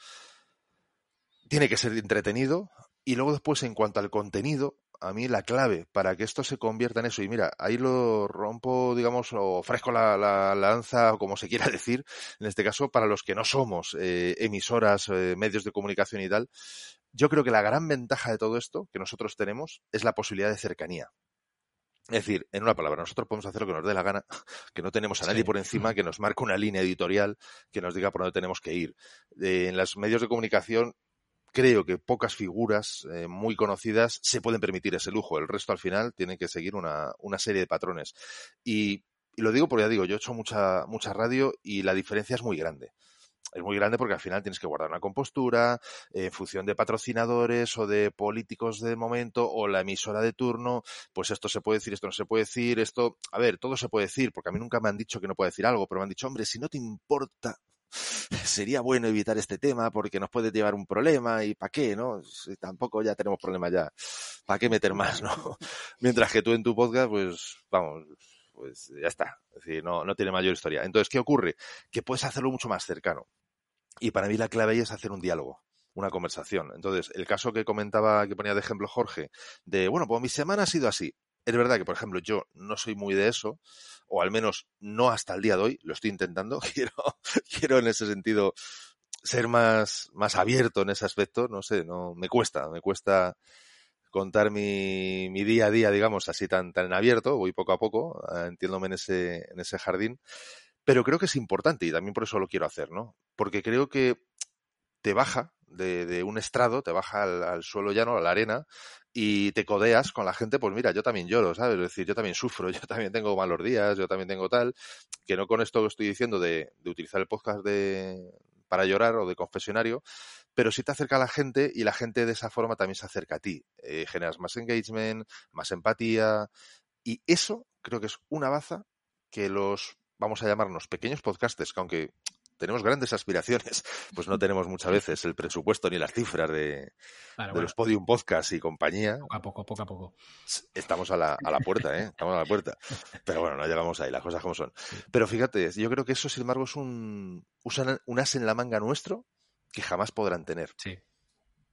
[SPEAKER 3] Tiene que ser entretenido. Y luego después, en cuanto al contenido, a mí la clave para que esto se convierta en eso, y mira, ahí lo rompo, digamos, o ofrezco la, lanza, o como se quiera decir, en este caso, para los que no somos eh, emisoras, eh, medios de comunicación y tal, yo creo que la gran ventaja de todo esto que nosotros tenemos es la posibilidad de cercanía. Es decir, en una palabra, nosotros podemos hacer lo que nos dé la gana, que no tenemos a nadie por encima que nos marque una línea editorial que nos diga por dónde tenemos que ir. en los medios de comunicación creo que pocas figuras eh, muy conocidas se pueden permitir ese lujo. El resto al final tiene que seguir una, una serie de patrones. Y, lo digo porque ya digo, yo he hecho mucha, mucha radio y la diferencia es muy grande es muy grande porque al final tienes que guardar una compostura en función de patrocinadores o de políticos de momento o la emisora de turno, pues esto se puede decir, esto no se puede decir, esto, a ver, todo se puede decir, porque a mí nunca me han dicho que no puedo decir algo, pero me han dicho, hombre, si no te importa, sería bueno evitar este tema porque nos puede llevar un problema y ¿para qué, no? tampoco ya tenemos problema ya, ¿para qué meter más, no? Mientras que tú en tu podcast, pues, vamos, pues ya está. Es decir, no, no tiene mayor historia. Entonces, ¿qué ocurre? Que puedes hacerlo mucho más cercano. Y para mí la clave ahí es hacer un diálogo una conversación. Entonces, el caso que comentaba, que ponía de ejemplo Jorge, de, bueno, pues mi semana ha sido así. Es verdad que, por ejemplo, yo no soy muy de eso, o al menos no hasta el día de hoy, lo estoy intentando, quiero, quiero en ese sentido ser más, más abierto en ese aspecto, no sé, no, me cuesta, me cuesta contar mi, mi día a día, digamos, así tan, tan abierto, voy poco a poco, eh, entiéndome en ese, en ese jardín, pero creo que es importante y también por eso lo quiero hacer, ¿no? Porque creo que te baja de, un estrado, te baja al, suelo llano, a la arena, y te codeas con la gente, pues mira, yo también lloro, ¿sabes? Es decir, yo también sufro, yo también tengo malos días, yo también tengo tal, que no con esto que estoy diciendo de, de utilizar el podcast de, para llorar o de confesionario, pero sí te acerca a la gente y la gente de esa forma también se acerca a ti. Eh, generas más engagement, más empatía, y eso creo que es una baza que los vamos a llamarnos pequeños podcasters, que aunque tenemos grandes aspiraciones, pues no tenemos muchas veces el presupuesto ni las cifras de, los Podium Podcast y compañía.
[SPEAKER 2] Poco a poco, poco a poco.
[SPEAKER 3] Estamos a la, a la puerta, ¿eh? Estamos a la puerta. Pero bueno, no llegamos ahí, las cosas como son. Pero fíjate, yo creo que eso, sin embargo, es un, un as en la manga nuestro que jamás podrán tener.
[SPEAKER 2] Sí.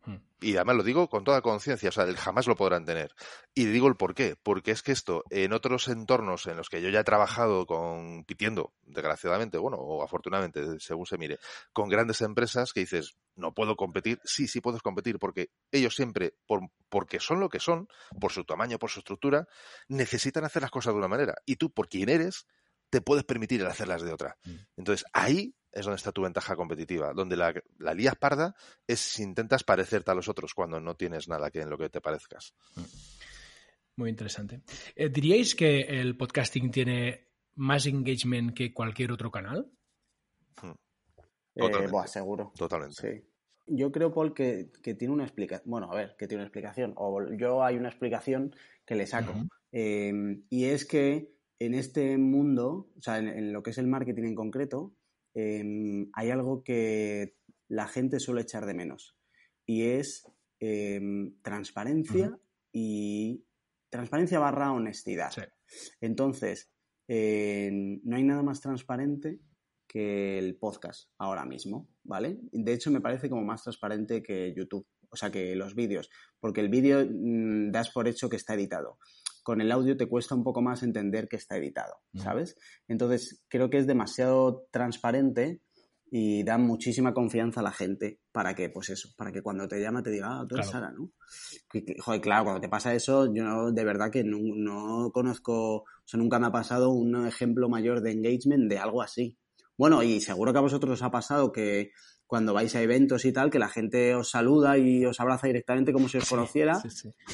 [SPEAKER 3] Hmm. Y además lo digo con toda conciencia, o sea, jamás lo podrán tener. Y digo el por qué, porque es que esto, en otros entornos en los que yo ya he trabajado compitiendo, desgraciadamente, bueno, o afortunadamente, según se mire, con grandes empresas que dices, no puedo competir, sí, sí puedes competir, porque ellos siempre, por, porque son lo que son, por su tamaño, por su estructura, necesitan hacer las cosas de una manera. Y tú, por quien eres, te puedes permitir hacerlas de otra. Hmm. Entonces, ahí es donde está tu ventaja competitiva. Donde la, la lías parda es si intentas parecerte a los otros cuando no tienes nada que en lo que te parezcas. Mm.
[SPEAKER 2] Muy interesante. Eh, ¿Diríais que el podcasting tiene más engagement que cualquier otro canal?
[SPEAKER 4] Mm. Eh, seguro.
[SPEAKER 3] Totalmente.
[SPEAKER 4] Yo creo, Paul, que, tiene una explicación. Bueno, a ver, que tiene una explicación. O yo hay una explicación que le saco. Eh, y es que en este mundo, o sea, en, lo que es el marketing en concreto, Em, hay algo que la gente suele echar de menos y es em, transparencia y transparencia barra honestidad. Entonces, no hay nada más transparente que el podcast ahora mismo, ¿vale? De hecho, me parece como más transparente que YouTube, o sea, que los vídeos, porque el vídeo mm, das por hecho que está editado con el audio te cuesta un poco más entender que está editado, ¿sabes? Entonces, creo que es demasiado transparente y da muchísima confianza a la gente para que, pues eso, para que cuando te llama te diga, ah, tú eres Sara, ¿no? joder, claro, cuando te pasa eso, yo de verdad que no, no, conozco, o sea, nunca me ha pasado un ejemplo mayor de engagement de algo así. Bueno, y seguro que a vosotros os ha pasado que cuando vais a eventos y tal, que la gente os saluda y os abraza directamente como si os conociera,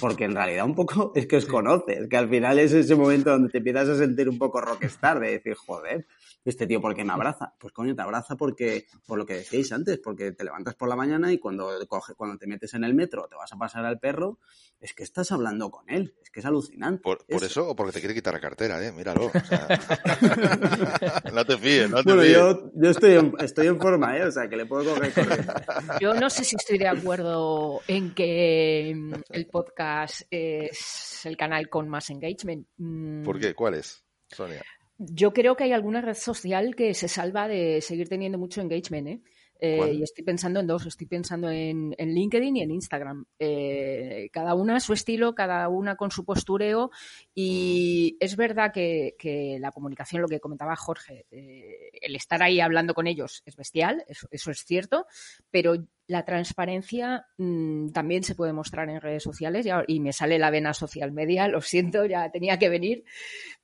[SPEAKER 4] porque en realidad un poco es que os conoces, que al final es ese momento donde te empiezas a sentir un poco rockstar, de decir, joder, este tío, ¿por qué me abraza? Pues coño, te abraza porque, por lo que decíais antes, porque te levantas por la mañana y cuando, coge, cuando te metes en el metro, te vas a pasar al perro, es que estás hablando con él, es que es alucinante.
[SPEAKER 3] ¿Por, eso o porque te quiere quitar la cartera, eh? Míralo. no te fíes, no te
[SPEAKER 4] bueno, yo, yo estoy, en, estoy en forma, ¿eh? O sea, que le puedo coger
[SPEAKER 5] Yo no sé si estoy de acuerdo en que mm, el podcast es el canal con más engagement.
[SPEAKER 3] Mm. ¿Por qué? ¿Cuál es, Sonia?
[SPEAKER 5] Yo creo que hay alguna red social que se salva de seguir teniendo mucho engagement, ¿eh? Eh, y estoy pensando en dos, estoy pensando en, LinkedIn y en Instagram. Eh, cada una a su estilo, cada una con su postureo y es verdad que, la comunicación, lo que comentaba Jorge, el estar ahí hablando con ellos es bestial, eso, es cierto, pero la transparencia mm, también se puede mostrar en redes sociales y, y, me sale la vena social media, lo siento, ya tenía que venir,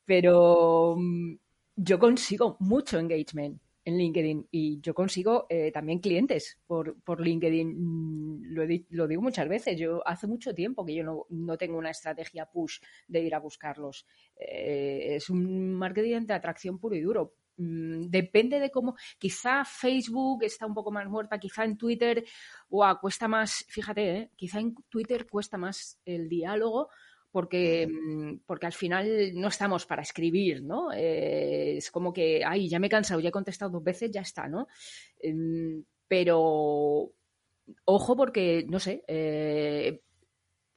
[SPEAKER 5] pero mm, yo consigo mucho engagement en LinkedIn y yo consigo eh, también clientes por, por LinkedIn. Mm, lo, lo, digo muchas veces, yo hace mucho tiempo que yo no, no tengo una estrategia push de ir a buscarlos. Eh, es un marketing de atracción puro y duro. Mm, depende de cómo, quizá Facebook está un poco más muerta, quizá en Twitter, o cuesta más, fíjate, eh, quizá en Twitter cuesta más el diálogo, porque, mm, porque al final no estamos para escribir, ¿no? Eh, es como que, ay, ya me he cansado, ya he contestado dos veces, ya está, ¿no? Em, pero, ojo porque, no sé, eh,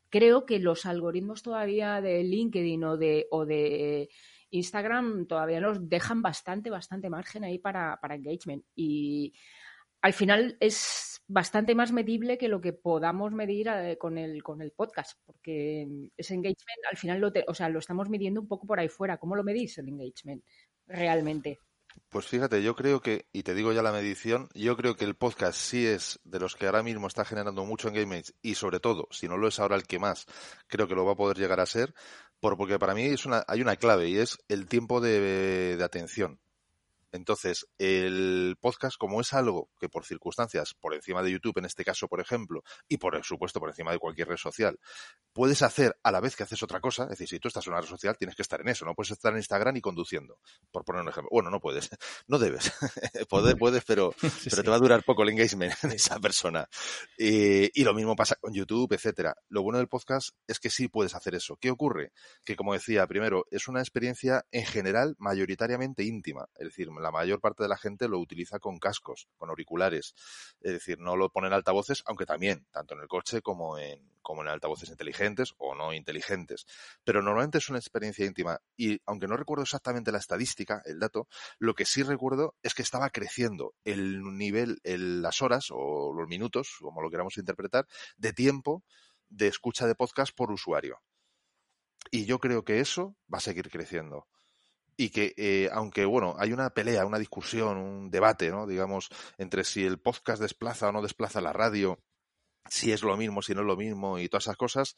[SPEAKER 5] creo que los algoritmos todavía de LinkedIn o de, o de Instagram todavía nos dejan bastante, bastante margen ahí para, para engagement. Y al final es bastante más medible que lo que podamos medir eh, con, el, con el podcast, porque ese engagement al final lo, o sea, lo estamos midiendo un poco por ahí fuera. ¿Cómo lo medís el engagement realmente?
[SPEAKER 3] Pues fíjate, yo creo que, y te digo ya la medición, yo creo que el podcast sí es de los que ahora mismo está generando mucho engagement y sobre todo, si no lo es ahora el que más, creo que lo va a poder llegar a ser, porque para mí es una, hay una clave y es el tiempo de atención Entonces, el podcast, como es algo que por circunstancias, por encima de YouTube en este caso, por ejemplo, y por supuesto por encima de cualquier red social, puedes hacer a la vez que haces otra cosa, es decir, si tú estás en una red social, tienes que estar en eso, no puedes estar en Instagram y conduciendo, por poner un ejemplo. Bueno, no puedes, no debes. Puedes, pero, pero te va a durar poco el engagement de esa persona. y lo mismo pasa con YouTube, etcétera. Lo bueno del podcast es que sí puedes hacer eso. ¿Qué ocurre? Que como decía, primero, es una experiencia en general mayoritariamente íntima. Es decir, la mayor parte de la gente lo utiliza con cascos, con auriculares. Es decir, no lo ponen altavoces, aunque también, tanto en el coche como en, como en altavoces inteligentes o no inteligentes. Pero normalmente es una experiencia íntima. Y aunque no recuerdo exactamente la estadística, el dato, lo que sí recuerdo es que estaba creciendo el nivel, las horas o los minutos, como lo queramos interpretar, de tiempo de escucha de podcast por usuario. Y yo creo que eso va a seguir creciendo. Y que, eh, aunque, bueno, hay una pelea, una discusión, un debate, ¿no? Digamos, entre si el podcast desplaza o no desplaza la radio, si es lo mismo, si no es lo mismo y todas esas cosas,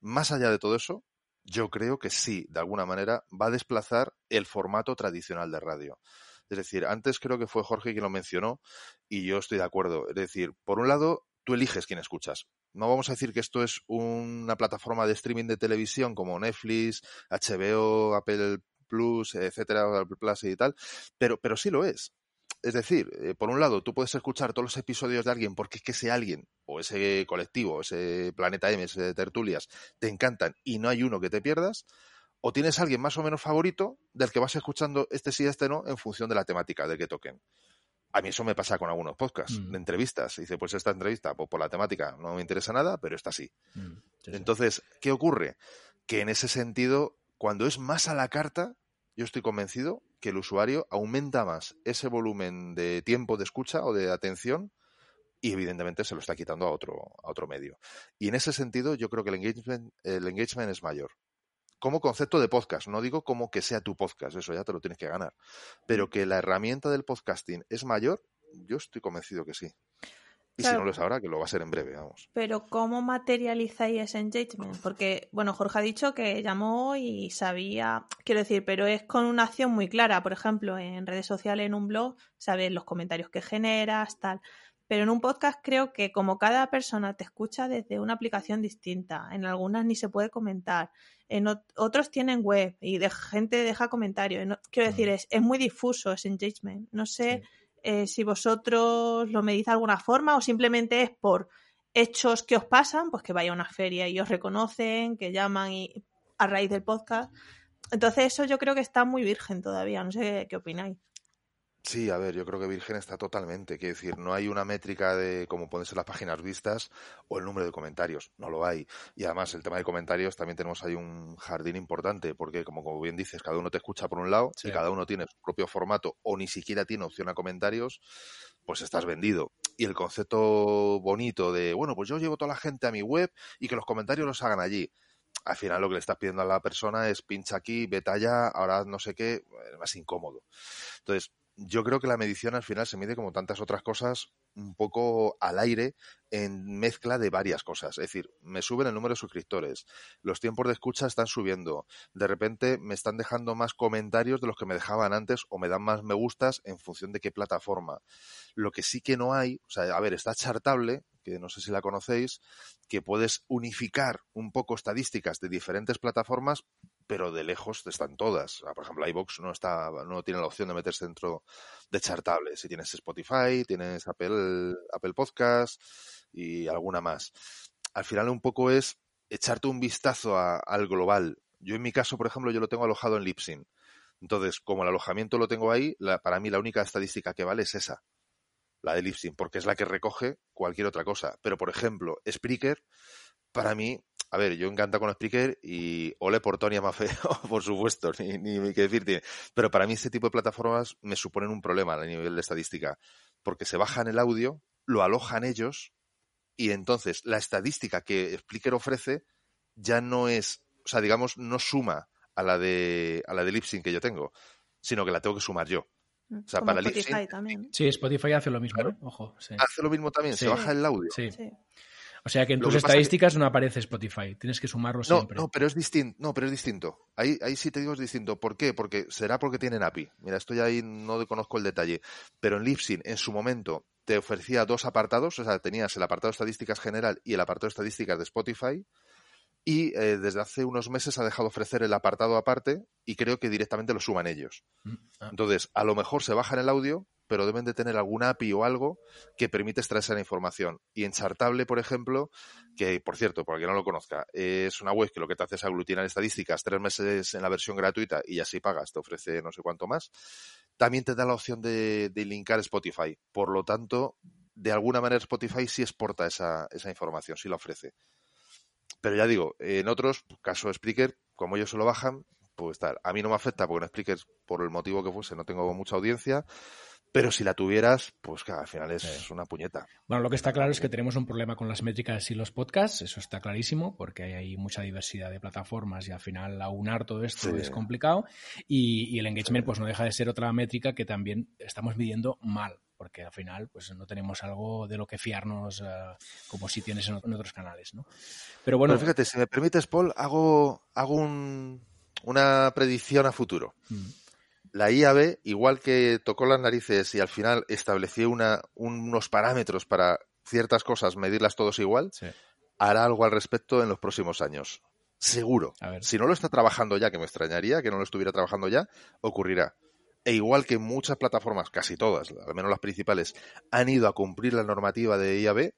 [SPEAKER 3] más allá de todo eso, yo creo que sí, de alguna manera, va a desplazar el formato tradicional de radio. Es decir, antes creo que fue Jorge quien lo mencionó y yo estoy de acuerdo. Es decir, por un lado, tú eliges quién escuchas. No vamos a decir que esto es una plataforma de streaming de televisión como Netflix, HBO, Apple Plus, etcétera, Apple Plus y tal, pero, pero sí lo es. Es decir, eh, por un lado, tú puedes escuchar todos los episodios de alguien porque es que ese alguien, o ese colectivo, ese Planeta M, ese Tertulias, te encantan y no hay uno que te pierdas, o tienes alguien más o menos favorito del que vas escuchando este sí, este no, en función de la temática del que toquen. A mí eso me pasa con algunos podcasts mm. de entrevistas. Dice, pues esta entrevista, pues por la temática no me interesa nada, pero esta sí. Mm, Entonces, ¿qué ocurre? Que en ese sentido, cuando es más a la carta, yo estoy convencido que el usuario aumenta más ese volumen de tiempo de escucha o de atención y evidentemente se lo está quitando a otro, a otro medio. Y en ese sentido, yo creo que el engagement, el engagement es mayor como concepto de podcast. No digo como que sea tu podcast, eso ya te lo tienes que ganar. Pero que la herramienta del podcasting es mayor, yo estoy convencido que sí. Y si no lo es ahora, que lo va a ser en breve, vamos.
[SPEAKER 6] Pero ¿cómo materializáis ese engagement? Porque, bueno, Jorge ha dicho que llamó y sabía, quiero decir, pero es con una acción muy clara. Por ejemplo, en redes sociales, en un blog, sabes los comentarios que generas, tal. Pero en un podcast creo que como cada persona te escucha desde una aplicación distinta, en algunas ni se puede comentar, en otros tienen web y de gente deja comentarios. quiero decir, es, es, muy difuso ese engagement. No sé eh, si vosotros lo medís de alguna forma o simplemente es por hechos que os pasan, pues que vaya a una feria y os reconocen, que llaman y, a raíz del podcast. Entonces eso yo creo que está muy virgen todavía, no sé qué opináis.
[SPEAKER 3] Sí, a ver, yo creo que Virgen está totalmente. Quiero decir, no hay una métrica de cómo pueden ser las páginas vistas o el número de comentarios. No lo hay. Y además, el tema de comentarios también tenemos ahí un jardín importante, porque como, como bien dices, cada uno te escucha por un lado y cada uno tiene su propio formato o ni siquiera tiene opción a comentarios, pues estás vendido. Y el concepto bonito de, bueno, pues yo llevo toda la gente a mi web y que los comentarios los hagan allí al final lo que le estás pidiendo a la persona es pincha aquí, vete allá, ahora no sé qué, es más incómodo. Entonces, yo creo que la medición al final se mide como tantas otras cosas un poco al aire en mezcla de varias cosas. Es decir, me suben el número de suscriptores, los tiempos de escucha están subiendo, de repente me están dejando más comentarios de los que me dejaban antes o me dan más me gustas en función de qué plataforma. Lo que sí que no hay, o sea, a ver, está chartable, que no sé si la conocéis, que puedes unificar un poco estadísticas de diferentes plataformas pero de lejos están todas. Por ejemplo, iBox no está, no tiene la opción de meterse dentro de chartables. Si tienes Spotify, tienes Apple, Apple Podcast y alguna más. Al final un poco es echarte un vistazo al global. Yo en mi caso, por ejemplo, yo lo tengo alojado en Lipsin. Entonces, como el alojamiento lo tengo ahí, para mí la única estadística que vale es esa, la de Lipsin, porque es la que recoge cualquier otra cosa. Pero, por ejemplo, Spreaker, para mí a ver, yo encanta con Spreaker y ole por Tony Amafeo, por supuesto, ni, ni. Pero para mí este tipo de plataformas me suponen un problema a nivel de estadística, porque se bajan el audio, lo alojan ellos y entonces la estadística que Spreaker ofrece ya no es, o sea, digamos, no suma a la de a la de Lipsync que yo tengo, sino que la tengo que sumar yo.
[SPEAKER 6] O sea, para Spotify también.
[SPEAKER 2] Sí, Spotify hace lo mismo, Ojo.
[SPEAKER 3] Hace lo mismo también, se baja el audio.
[SPEAKER 2] Sí. O sea que en
[SPEAKER 3] Lo
[SPEAKER 2] tus
[SPEAKER 3] que
[SPEAKER 2] estadísticas no aparece Spotify, tienes que sumarlo
[SPEAKER 3] No,
[SPEAKER 2] siempre.
[SPEAKER 3] no, pero es distinto. No, pero es distinto. Ahí, ahí sí te digo es distinto. ¿Por qué? Porque será porque tienen API. Mira, esto ya ahí no conozco el detalle. Pero en Libsyn, en su momento, te ofrecía dos apartados. O sea, tenías el apartado de estadísticas general y el apartado de estadísticas de Spotify. Y eh, desde hace unos meses ha dejado de ofrecer el apartado aparte y creo que directamente lo suman ellos.
[SPEAKER 2] Mm, ah.
[SPEAKER 3] Entonces, a lo mejor se baja en el audio, pero deben de tener alguna API o algo que permite extraerse la información. Y en Chartable, por ejemplo, que por cierto, para quien no lo conozca, es una web que lo que te hace es aglutinar estadísticas tres meses en la versión gratuita y así pagas, te ofrece no sé cuánto más. También te da la opción de, de linkar Spotify. Por lo tanto, de alguna manera Spotify sí exporta esa, esa información, sí la ofrece. Pero ya digo, en otros, caso Spreaker, como ellos se lo bajan, pues tal. A mí no me afecta porque en Spreaker, por el motivo que fuese, no tengo mucha audiencia. Pero si la tuvieras, pues que al final es
[SPEAKER 2] Sí.
[SPEAKER 3] una puñeta.
[SPEAKER 2] Bueno, lo que está claro es que tenemos un problema con las métricas y los podcasts, eso está clarísimo, porque hay, hay mucha diversidad de plataformas y al final aunar todo esto
[SPEAKER 3] Sí.
[SPEAKER 2] es complicado. Y, y el engagement, pues no deja de ser otra métrica que también estamos midiendo mal, porque al final, pues no tenemos algo de lo que fiarnos eh, como si tienes en, en otros canales, ¿no? Pero bueno,
[SPEAKER 3] Pero fíjate, si me permites, Paul, hago, hago un- una predicción a futuro.
[SPEAKER 2] mm,
[SPEAKER 3] La IAB, igual que tocó las narices y al final estableció una, unos parámetros para ciertas cosas, medirlas todos igual,
[SPEAKER 2] sí.
[SPEAKER 3] hará algo al respecto en los próximos años. Seguro.
[SPEAKER 2] A ver.
[SPEAKER 3] Si no lo está trabajando ya, que me extrañaría que no lo estuviera trabajando ya, ocurrirá. E igual que muchas plataformas, casi todas, al menos las principales, han ido a cumplir la normativa de IAB,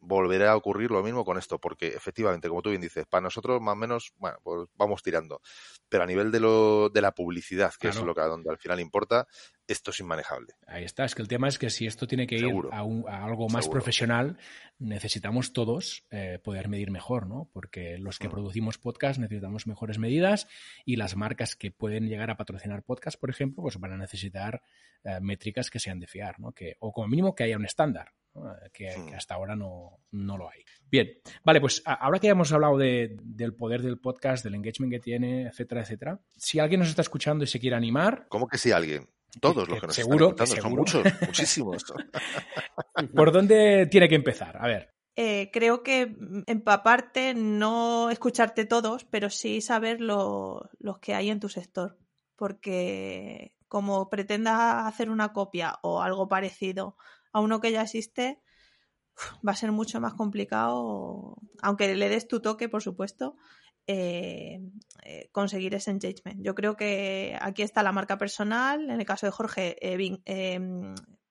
[SPEAKER 3] volverá a ocurrir lo mismo con esto, porque efectivamente, como tú bien dices, para nosotros más o menos, bueno, pues vamos tirando. Pero a nivel de, lo, de la publicidad, que
[SPEAKER 2] Claro.
[SPEAKER 3] es lo que donde al final importa, esto es inmanejable.
[SPEAKER 2] Ahí está, es que el tema es que si esto tiene que ir a, un- a algo más
[SPEAKER 3] Seguro.
[SPEAKER 2] profesional, necesitamos todos eh, poder medir mejor, ¿no? Porque los que
[SPEAKER 3] Mm.
[SPEAKER 2] producimos podcast necesitamos mejores medidas y las marcas que pueden llegar a patrocinar podcast, por ejemplo, pues van a necesitar eh, métricas que sean de fiar, ¿no? Que, o como mínimo que haya un estándar, ¿no? Eh, que,
[SPEAKER 3] Mm.
[SPEAKER 2] que hasta ahora no, no lo hay. Bien, vale, pues ahora que ya hemos hablado de- del poder del podcast, del engagement que tiene, etcétera, etcétera, si alguien nos está escuchando y se quiere animar,
[SPEAKER 3] ¿Cómo que si alguien? Todos
[SPEAKER 2] Que-
[SPEAKER 3] los que nos
[SPEAKER 2] seguro,
[SPEAKER 3] están escuchando,
[SPEAKER 2] seguro.
[SPEAKER 3] son muchos, muchísimos.
[SPEAKER 2] ¿por dónde tiene que empezar? A ver.
[SPEAKER 6] Eh, creo que mm, empaparte, no escucharte todos, pero sí saber lo- los que hay en tu sector. Porque como pretendas hacer una copia o algo parecido a uno que ya existe, va a ser mucho más complicado, aunque le des tu toque, por supuesto, eh, eh, conseguir ese engagement. Yo creo que aquí está la marca personal, en el caso de Jorge, eh,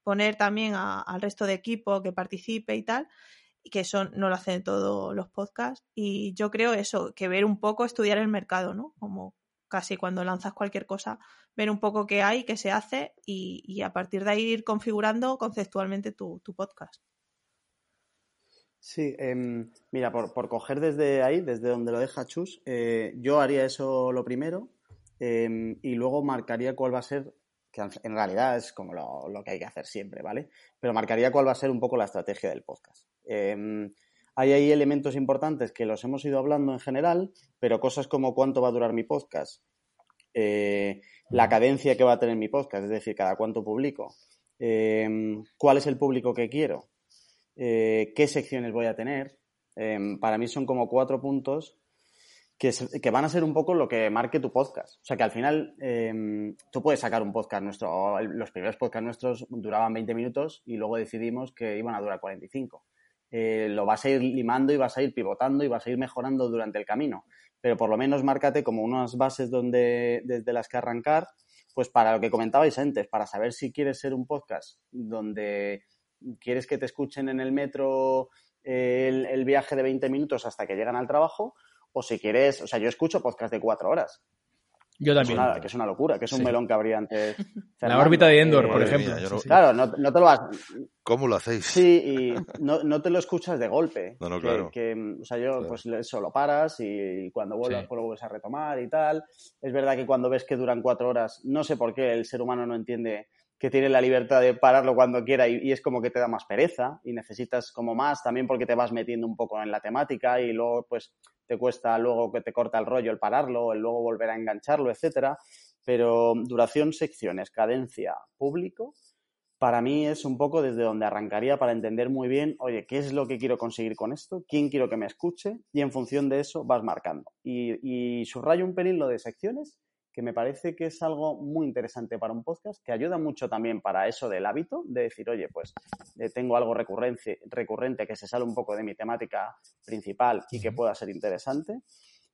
[SPEAKER 6] poner también a- al resto de equipo que participe y tal, que eso no lo hacen todos los podcasts. Y yo creo eso, que ver un poco, estudiar el mercado, ¿no? Como casi cuando lanzas cualquier cosa, ver un poco qué hay, qué se hace y, y a partir de ahí ir configurando conceptualmente tu, tu podcast.
[SPEAKER 4] Sí, em, mira, por, por coger desde ahí, desde donde lo deja Chus, eh, yo haría eso lo primero em, y luego marcaría cuál va a ser, que en realidad es como lo, lo que hay que hacer siempre, ¿vale? Pero marcaría cuál va a ser un poco la estrategia del podcast. Em, hay ahí elementos importantes que los hemos ido hablando en general, pero cosas como cuánto va a durar mi podcast, eh, la cadencia que va a tener mi podcast, es decir, cada cuánto publico, em, cuál es el público que quiero, eh, qué secciones voy a tener. Em, para mí son como cuatro puntos que, se- que van a ser un poco lo que marque tu podcast. O sea que al final em, tú puedes sacar un podcast nuestro, los primeros podcasts nuestros duraban 20 minutos y luego decidimos que iban a durar 45. Eh, lo vas a ir limando y vas a ir pivotando y vas a ir mejorando durante el camino. Pero por lo menos márcate como unas bases donde, desde las que arrancar, pues para lo que comentabais antes, para saber si quieres ser un podcast donde quieres que te escuchen en el metro eh, el, el viaje de 20 minutos hasta que llegan al trabajo, o si quieres, o sea, yo escucho podcast de cuatro horas,
[SPEAKER 2] Yo
[SPEAKER 4] que es,
[SPEAKER 2] también.
[SPEAKER 4] una, que es una locura, que es un
[SPEAKER 2] Sí.
[SPEAKER 4] melón que habría antes.
[SPEAKER 2] La órbita de Endor, por
[SPEAKER 4] Eh,
[SPEAKER 3] Madre
[SPEAKER 2] ejemplo.
[SPEAKER 3] mía,
[SPEAKER 2] sí.
[SPEAKER 4] Claro, no, no te lo vas.
[SPEAKER 3] ¿Cómo lo hacéis?
[SPEAKER 4] Sí, y no, no te lo escuchas de golpe.
[SPEAKER 3] No, no,
[SPEAKER 4] Que-
[SPEAKER 3] claro.
[SPEAKER 4] que, o sea, yo,
[SPEAKER 3] Claro.
[SPEAKER 4] pues eso lo paras y cuando vuelvas,
[SPEAKER 2] Sí.
[SPEAKER 4] pues lo vuelves a retomar y tal. Es verdad que cuando ves que duran cuatro horas, no sé por qué el ser humano no entiende que tiene la libertad de pararlo cuando quiera y, y es como que te da más pereza y necesitas como más, también porque te vas metiendo un poco en la temática y luego pues te cuesta luego que te corta el rollo el pararlo, el luego volver a engancharlo, etcétera. Pero duración, secciones, cadencia, público, para mí es un poco desde donde arrancaría para entender muy bien, oye, ¿qué es lo que quiero conseguir con esto? ¿Quién quiero que me escuche? Y en función de eso vas marcando. Y, subrayo un pelín lo de secciones, que me parece que es algo muy interesante para un podcast, que ayuda mucho también para eso del hábito, de decir, oye, pues eh, tengo algo recurrente, recurrente que se sale un poco de mi temática principal y que pueda ser interesante.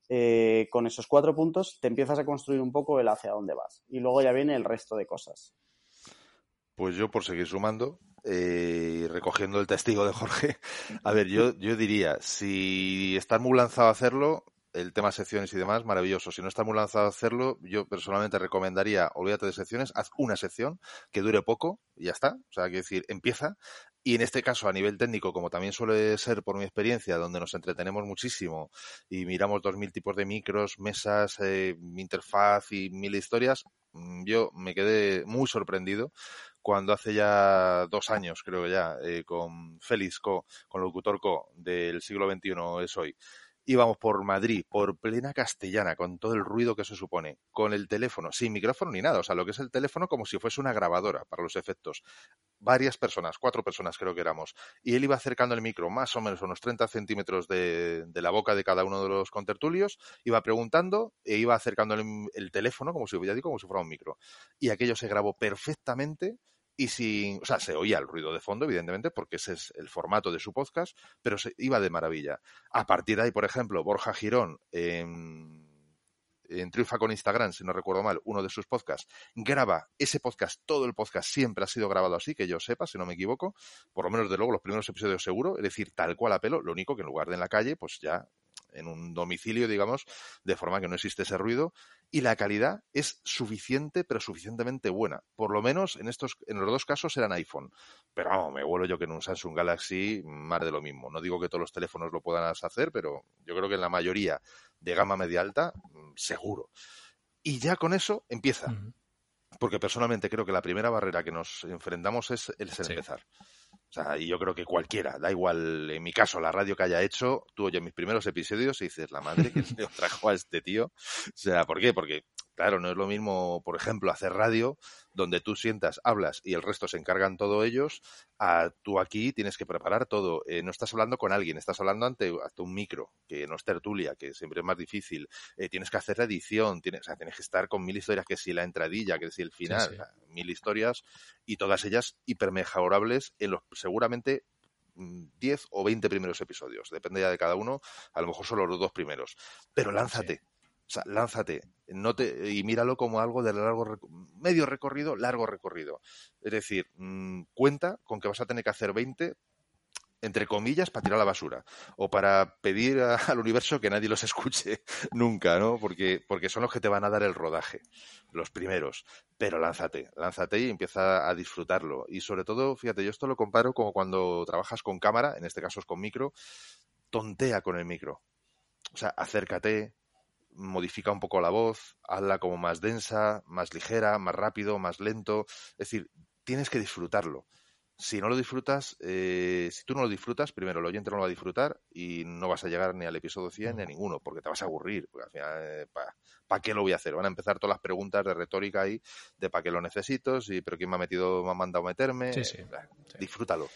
[SPEAKER 4] Eh, con esos cuatro puntos te empiezas a construir un poco el hacia dónde vas. Y luego ya viene el resto de cosas.
[SPEAKER 3] Pues yo, por seguir sumando, eh, recogiendo el testigo de Jorge, a ver, yo, yo diría, si estás muy lanzado a hacerlo, el tema secciones y demás, maravilloso. Si no estás muy lanzado a hacerlo, yo personalmente recomendaría, olvídate de secciones, haz una sección que dure poco y ya está. O sea, que decir, empieza. Y en este caso, a nivel técnico, como también suele ser por mi experiencia, donde nos entretenemos muchísimo y miramos dos mil tipos de micros, mesas, eh, interfaz y mil historias, mm, yo me quedé muy sorprendido cuando hace ya dos años, creo ya, eh, con Félix Co, con Locutor Co, del siglo XXI es hoy, íbamos por Madrid, por plena castellana, con todo el ruido que se supone, con el teléfono, sin micrófono ni nada, o sea, lo que es el teléfono como si fuese una grabadora para los efectos. Varias personas, cuatro personas creo que éramos, y él iba acercando el micro más o menos unos 30 centímetros de, la boca de cada uno de los contertulios, iba preguntando e iba acercando el, el teléfono como si, ya digo, como si fuera un micro. Y aquello se grabó perfectamente y sin, o sea, se oía el ruido de fondo, evidentemente, porque ese es el formato de su podcast, pero se iba de maravilla. A partir de ahí, por ejemplo, Borja Girón, en, en Triunfa con Instagram, si no recuerdo mal, uno de sus podcasts, graba ese podcast, todo el podcast siempre ha sido grabado así, que yo sepa, si no me equivoco, por lo menos de luego los primeros episodios seguro, es decir, tal cual a pelo, lo único que en lugar de en la calle, pues ya en un domicilio, digamos, de forma que no existe ese ruido y la calidad es suficiente, pero suficientemente buena. Por lo menos en estos, en los dos casos eran iPhone. Pero vamos, me vuelo yo que en un Samsung Galaxy más de lo mismo. No digo que todos los teléfonos lo puedan hacer, pero yo creo que en la mayoría de gama media alta, mm, seguro. Y ya con eso empieza. Porque personalmente creo que la primera barrera que nos enfrentamos es el empezar. Sea, y yo creo que cualquiera, da igual, en mi caso, la radio que haya hecho, tú oyes mis primeros episodios y dices, la madre que le trajo a este tío. O sea, ¿por qué? Porque Claro, no es lo mismo, por ejemplo, hacer radio donde tú sientas, hablas y el resto se encargan todos ellos, a tú aquí tienes que preparar todo. Eh, no estás hablando con alguien, estás hablando ante, un micro, que no es tertulia, que siempre es más difícil. Eh, tienes que hacer la edición, tienes, o sea, tienes que estar con mil historias, que si la entradilla, que si el final, mil historias y todas ellas hipermejorables en los seguramente 10 mm, o 20 primeros episodios, depende ya de cada uno, a lo mejor solo los dos primeros. Pero lánzate, o sea, lánzate no te, y míralo como algo de largo, medio recorrido, largo recorrido. Es decir, mm, cuenta con que vas a tener que hacer 20 entre comillas, para tirar la basura o para pedir al universo que nadie los escuche nunca, ¿no? Porque, porque son los que te van a dar el rodaje, los primeros. Pero lánzate, lánzate y empieza a disfrutarlo. Y sobre todo, fíjate, yo esto lo comparo como cuando trabajas con cámara, en este caso es con micro, tontea con el micro. O sea, acércate, modifica un poco la voz, hazla como más densa, más ligera, más rápido, más lento. Es decir, tienes que disfrutarlo. Si no lo disfrutas, eh, si tú no lo disfrutas, primero el oyente no lo va a disfrutar y no vas a llegar ni al episodio 100 ni a ninguno, porque te vas a aburrir. Porque al final, eh, ¿para qué lo voy a hacer? Van a empezar todas las preguntas de retórica ahí, de para qué lo necesito, sí, pero quién me ha metido, me ha mandado meterme. Disfrútalo.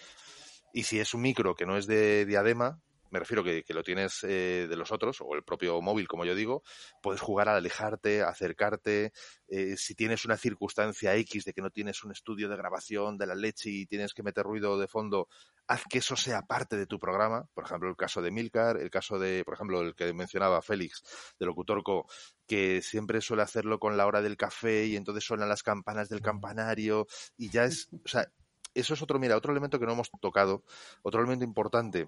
[SPEAKER 3] Y si es un micro que no es de diadema, me refiero que, que lo tienes eh, de los otros, o el propio móvil, como yo digo, puedes jugar a alejarte, acercarte. Eh, si tienes una circunstancia X de que no tienes un estudio de grabación de la leche y tienes que meter ruido de fondo, haz que eso sea parte de tu programa. Por ejemplo, el caso de Milcar, el caso de, por ejemplo, el que mencionaba Félix, de Locutorco, que siempre suele hacerlo con la hora del café y entonces suenan las campanas del campanario y ya es, o sea, eso es otro, mira, otro elemento que no hemos tocado, otro elemento importante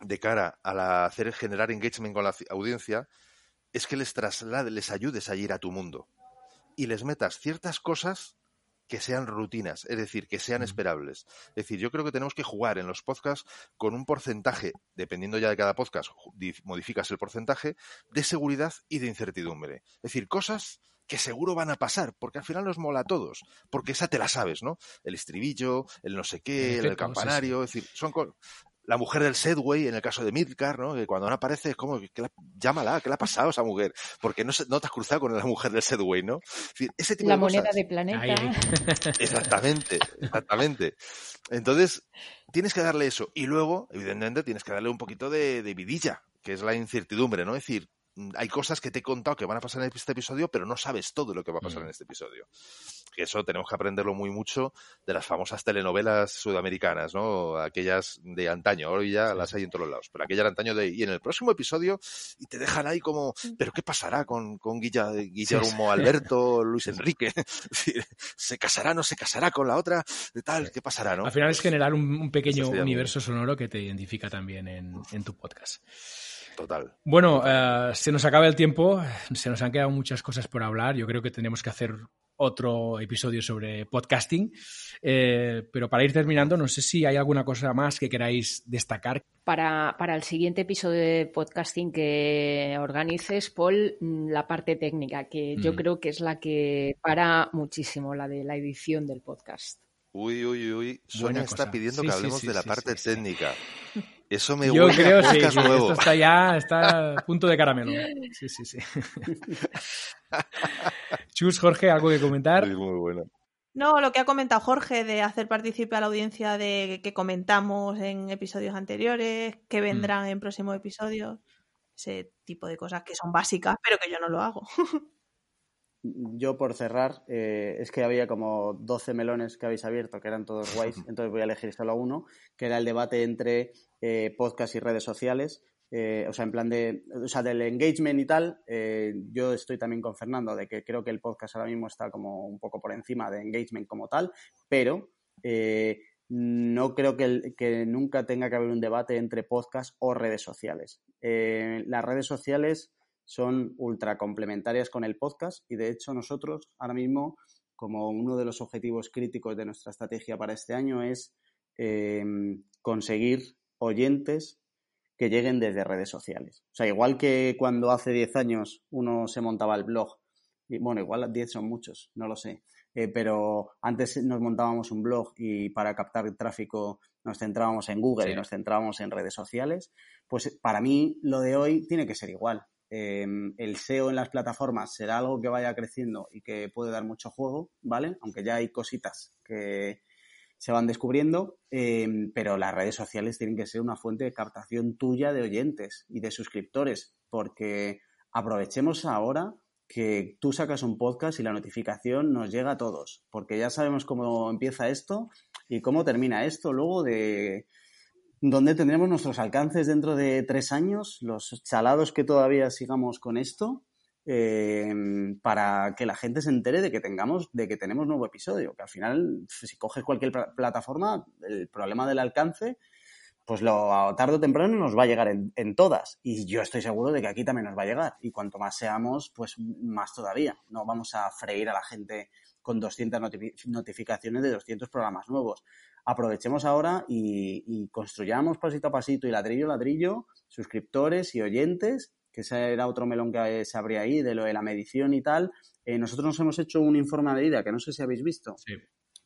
[SPEAKER 3] de cara a hacer generar engagement con la audiencia es que les traslade, les ayudes a ir a tu mundo y les metas ciertas cosas que sean rutinas, es decir, que sean esperables. Es decir, yo creo que tenemos que jugar en los podcasts con un porcentaje, dependiendo ya de cada podcast, modificas el porcentaje, de seguridad y de incertidumbre. Es decir, cosas que seguro van a pasar, porque al final nos mola a todos, porque esa te la sabes, ¿no? El estribillo, el no sé qué, el, campanario, es decir, son la mujer del Segway, en el caso de Midgar, ¿no? Que cuando no aparece es como, que la, llámala, ¿qué le ha pasado a esa mujer? Porque no, no te has cruzado con la mujer del Segway, ¿no? ese tipo
[SPEAKER 5] la
[SPEAKER 3] de
[SPEAKER 5] moneda
[SPEAKER 3] cosas.
[SPEAKER 5] de planeta.
[SPEAKER 2] Ahí.
[SPEAKER 3] Exactamente, exactamente. Entonces, tienes que darle eso. Y luego, evidentemente, tienes que darle un poquito de, de vidilla, que es la incertidumbre, ¿no? Es decir, hay cosas que te he contado que van a pasar en este episodio, pero no sabes todo lo que va a pasar
[SPEAKER 2] Mm.
[SPEAKER 3] en este episodio. Que eso tenemos que aprenderlo muy mucho de las famosas telenovelas sudamericanas, ¿no? Aquellas de antaño, hoy ya las hay en todos lados, pero aquella de antaño de, y en el próximo episodio, y te dejan ahí como, ¿pero qué pasará con, con Guilla, Guillermo Alberto, Luis Enrique? ¿Se casará, no se casará con la otra? ¿De tal? ¿Qué pasará, no?
[SPEAKER 2] Al final es generar un, un pequeño universo sonoro que te identifica también en, en tu podcast.
[SPEAKER 3] Total.
[SPEAKER 2] Bueno, eh, se nos acaba el tiempo, se nos han quedado muchas cosas por hablar. Yo creo que tenemos que hacer otro episodio sobre podcasting. Eh, pero para ir terminando, no sé si hay alguna cosa más que queráis destacar.
[SPEAKER 5] Para, para el siguiente episodio de podcasting que organices, Paul, mm, la parte técnica, que yo
[SPEAKER 2] Mm.
[SPEAKER 5] creo que es la que para muchísimo, la de la edición del podcast.
[SPEAKER 3] Uy, uy, uy. Sonia está pidiendo
[SPEAKER 2] Sí,
[SPEAKER 3] que hablemos
[SPEAKER 2] sí,
[SPEAKER 3] de la
[SPEAKER 2] sí,
[SPEAKER 3] parte
[SPEAKER 2] sí, sí.
[SPEAKER 3] técnica. Eso me
[SPEAKER 2] Yo
[SPEAKER 3] huele
[SPEAKER 2] creo
[SPEAKER 3] a
[SPEAKER 2] sí,
[SPEAKER 3] nuevo.
[SPEAKER 2] esto está ya está a punto de caramelo. Sí, sí, sí. Chus, Jorge, ¿algo que comentar?
[SPEAKER 3] Sí, muy bueno.
[SPEAKER 6] No, lo que ha comentado Jorge de hacer partícipe a la audiencia de que comentamos en episodios anteriores, que vendrán en próximos episodios, ese tipo de cosas que son básicas, pero que yo no lo hago.
[SPEAKER 4] Yo por cerrar, eh, es que había como 12 melones que habéis abierto, que eran todos guays, entonces voy a elegir solo uno, que era el debate entre eh, podcast y redes sociales. Eh, o sea, en plan de, o sea, del engagement y tal, eh, yo estoy también con Fernando de que creo que el podcast ahora mismo está como un poco por encima de engagement como tal, pero no creo que, el- que nunca tenga que haber un debate entre podcast o redes sociales. Las redes sociales son ultra complementarias con el podcast y de hecho nosotros ahora mismo como uno de los objetivos críticos de nuestra estrategia para este año es eh, conseguir oyentes que lleguen desde redes sociales. O sea, igual que cuando hace 10 años uno se montaba el blog, y bueno, igual 10 son muchos, no lo sé, eh, pero antes nos montábamos un blog y para captar tráfico nos centrábamos en Google
[SPEAKER 2] Sí.
[SPEAKER 4] y nos centrábamos en redes sociales, pues para mí lo de hoy tiene que ser igual. Eh, el SEO en las plataformas será algo que vaya creciendo y que puede dar mucho juego, ¿vale? Aunque ya hay cositas que se van descubriendo, eh, pero las redes sociales tienen que ser una fuente de captación tuya de oyentes y de suscriptores, porque aprovechemos ahora que tú sacas un podcast y la notificación nos llega a todos, porque ya sabemos cómo empieza esto y cómo termina esto luego de dónde tendremos nuestros alcances dentro de tres años, los chalados que todavía sigamos con esto, eh, para que la gente se entere de que tengamos, de que tenemos nuevo episodio. Que al final, si coges cualquier pla- plataforma, el problema del alcance, pues lo tarde o temprano nos va a llegar en, en todas. Y yo estoy seguro de que aquí también nos va a llegar. Y cuanto más seamos, pues más todavía. No vamos a freír a la gente con 200 notifi- notificaciones de 200 programas nuevos. Aprovechemos ahora y, y construyamos pasito a pasito y ladrillo a ladrillo suscriptores y oyentes, que ese era otro melón que se abría ahí de lo de la medición y tal. Eh, nosotros nos hemos hecho un informe a medida que no sé si habéis visto,
[SPEAKER 2] Sí.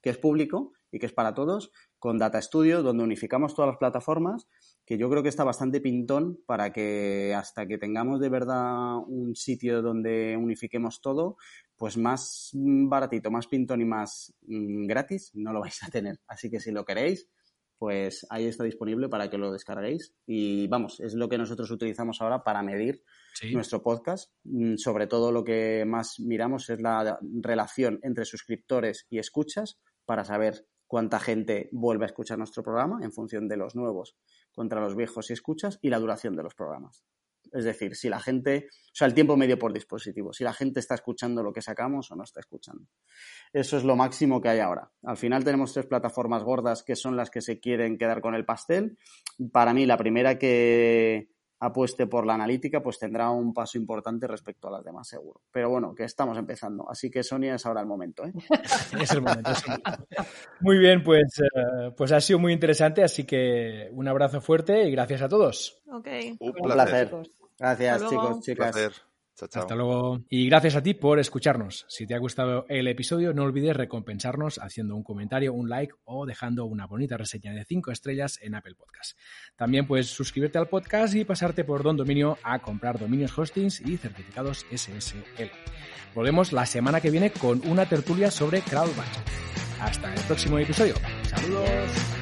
[SPEAKER 4] que es público y que es para todos, con Data Studio, donde unificamos todas las plataformas, que yo creo que está bastante pintón para que hasta que tengamos de verdad un sitio donde unifiquemos todo, pues más baratito, más pintón y más mm, gratis, no lo vais a tener. Así que si lo queréis, pues ahí está disponible para que lo descarguéis. Y vamos, es lo que nosotros utilizamos ahora para medir
[SPEAKER 2] Sí.
[SPEAKER 4] nuestro podcast. Mm, Sobre todo lo que más miramos es la relación entre suscriptores y escuchas para saber cuánta gente vuelve a escuchar nuestro programa en función de los nuevos contra los viejos y escuchas y la duración de los programas. Es decir, si la gente, o sea, el tiempo medio por dispositivo, si la gente está escuchando lo que sacamos o no está escuchando. Eso es lo máximo que hay ahora. Al final tenemos tres plataformas gordas que son las que se quieren quedar con el pastel. Para mí, la primera que apueste por la analítica, pues tendrá un paso importante respecto a las demás, seguro. Pero bueno, que estamos empezando. Así que Sonia es ahora el momento. ¿eh?
[SPEAKER 2] Es el momento. Muy bien, pues, eh, pues ha sido muy interesante, así que un abrazo fuerte y gracias a todos.
[SPEAKER 6] Ok.
[SPEAKER 3] Un
[SPEAKER 4] Un
[SPEAKER 3] placer.
[SPEAKER 4] Gracias, chicos,
[SPEAKER 3] Un
[SPEAKER 4] chicas.
[SPEAKER 3] placer.
[SPEAKER 2] Hasta luego. Y gracias a ti por escucharnos. Si te ha gustado el episodio, no olvides recompensarnos haciendo un comentario, un like o dejando una bonita reseña de 5 estrellas en Apple Podcast. También puedes suscribirte al podcast y pasarte por Don Dominio a comprar dominios hostings y certificados SSL. Volvemos la semana que viene con una tertulia sobre CrowdBudget. Hasta el próximo episodio. Saludos.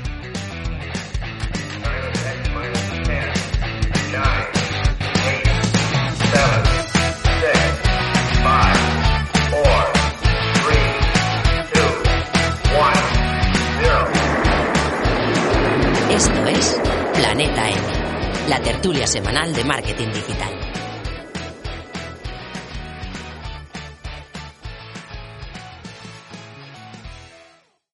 [SPEAKER 1] Esto es Planeta M, la tertulia semanal de marketing digital.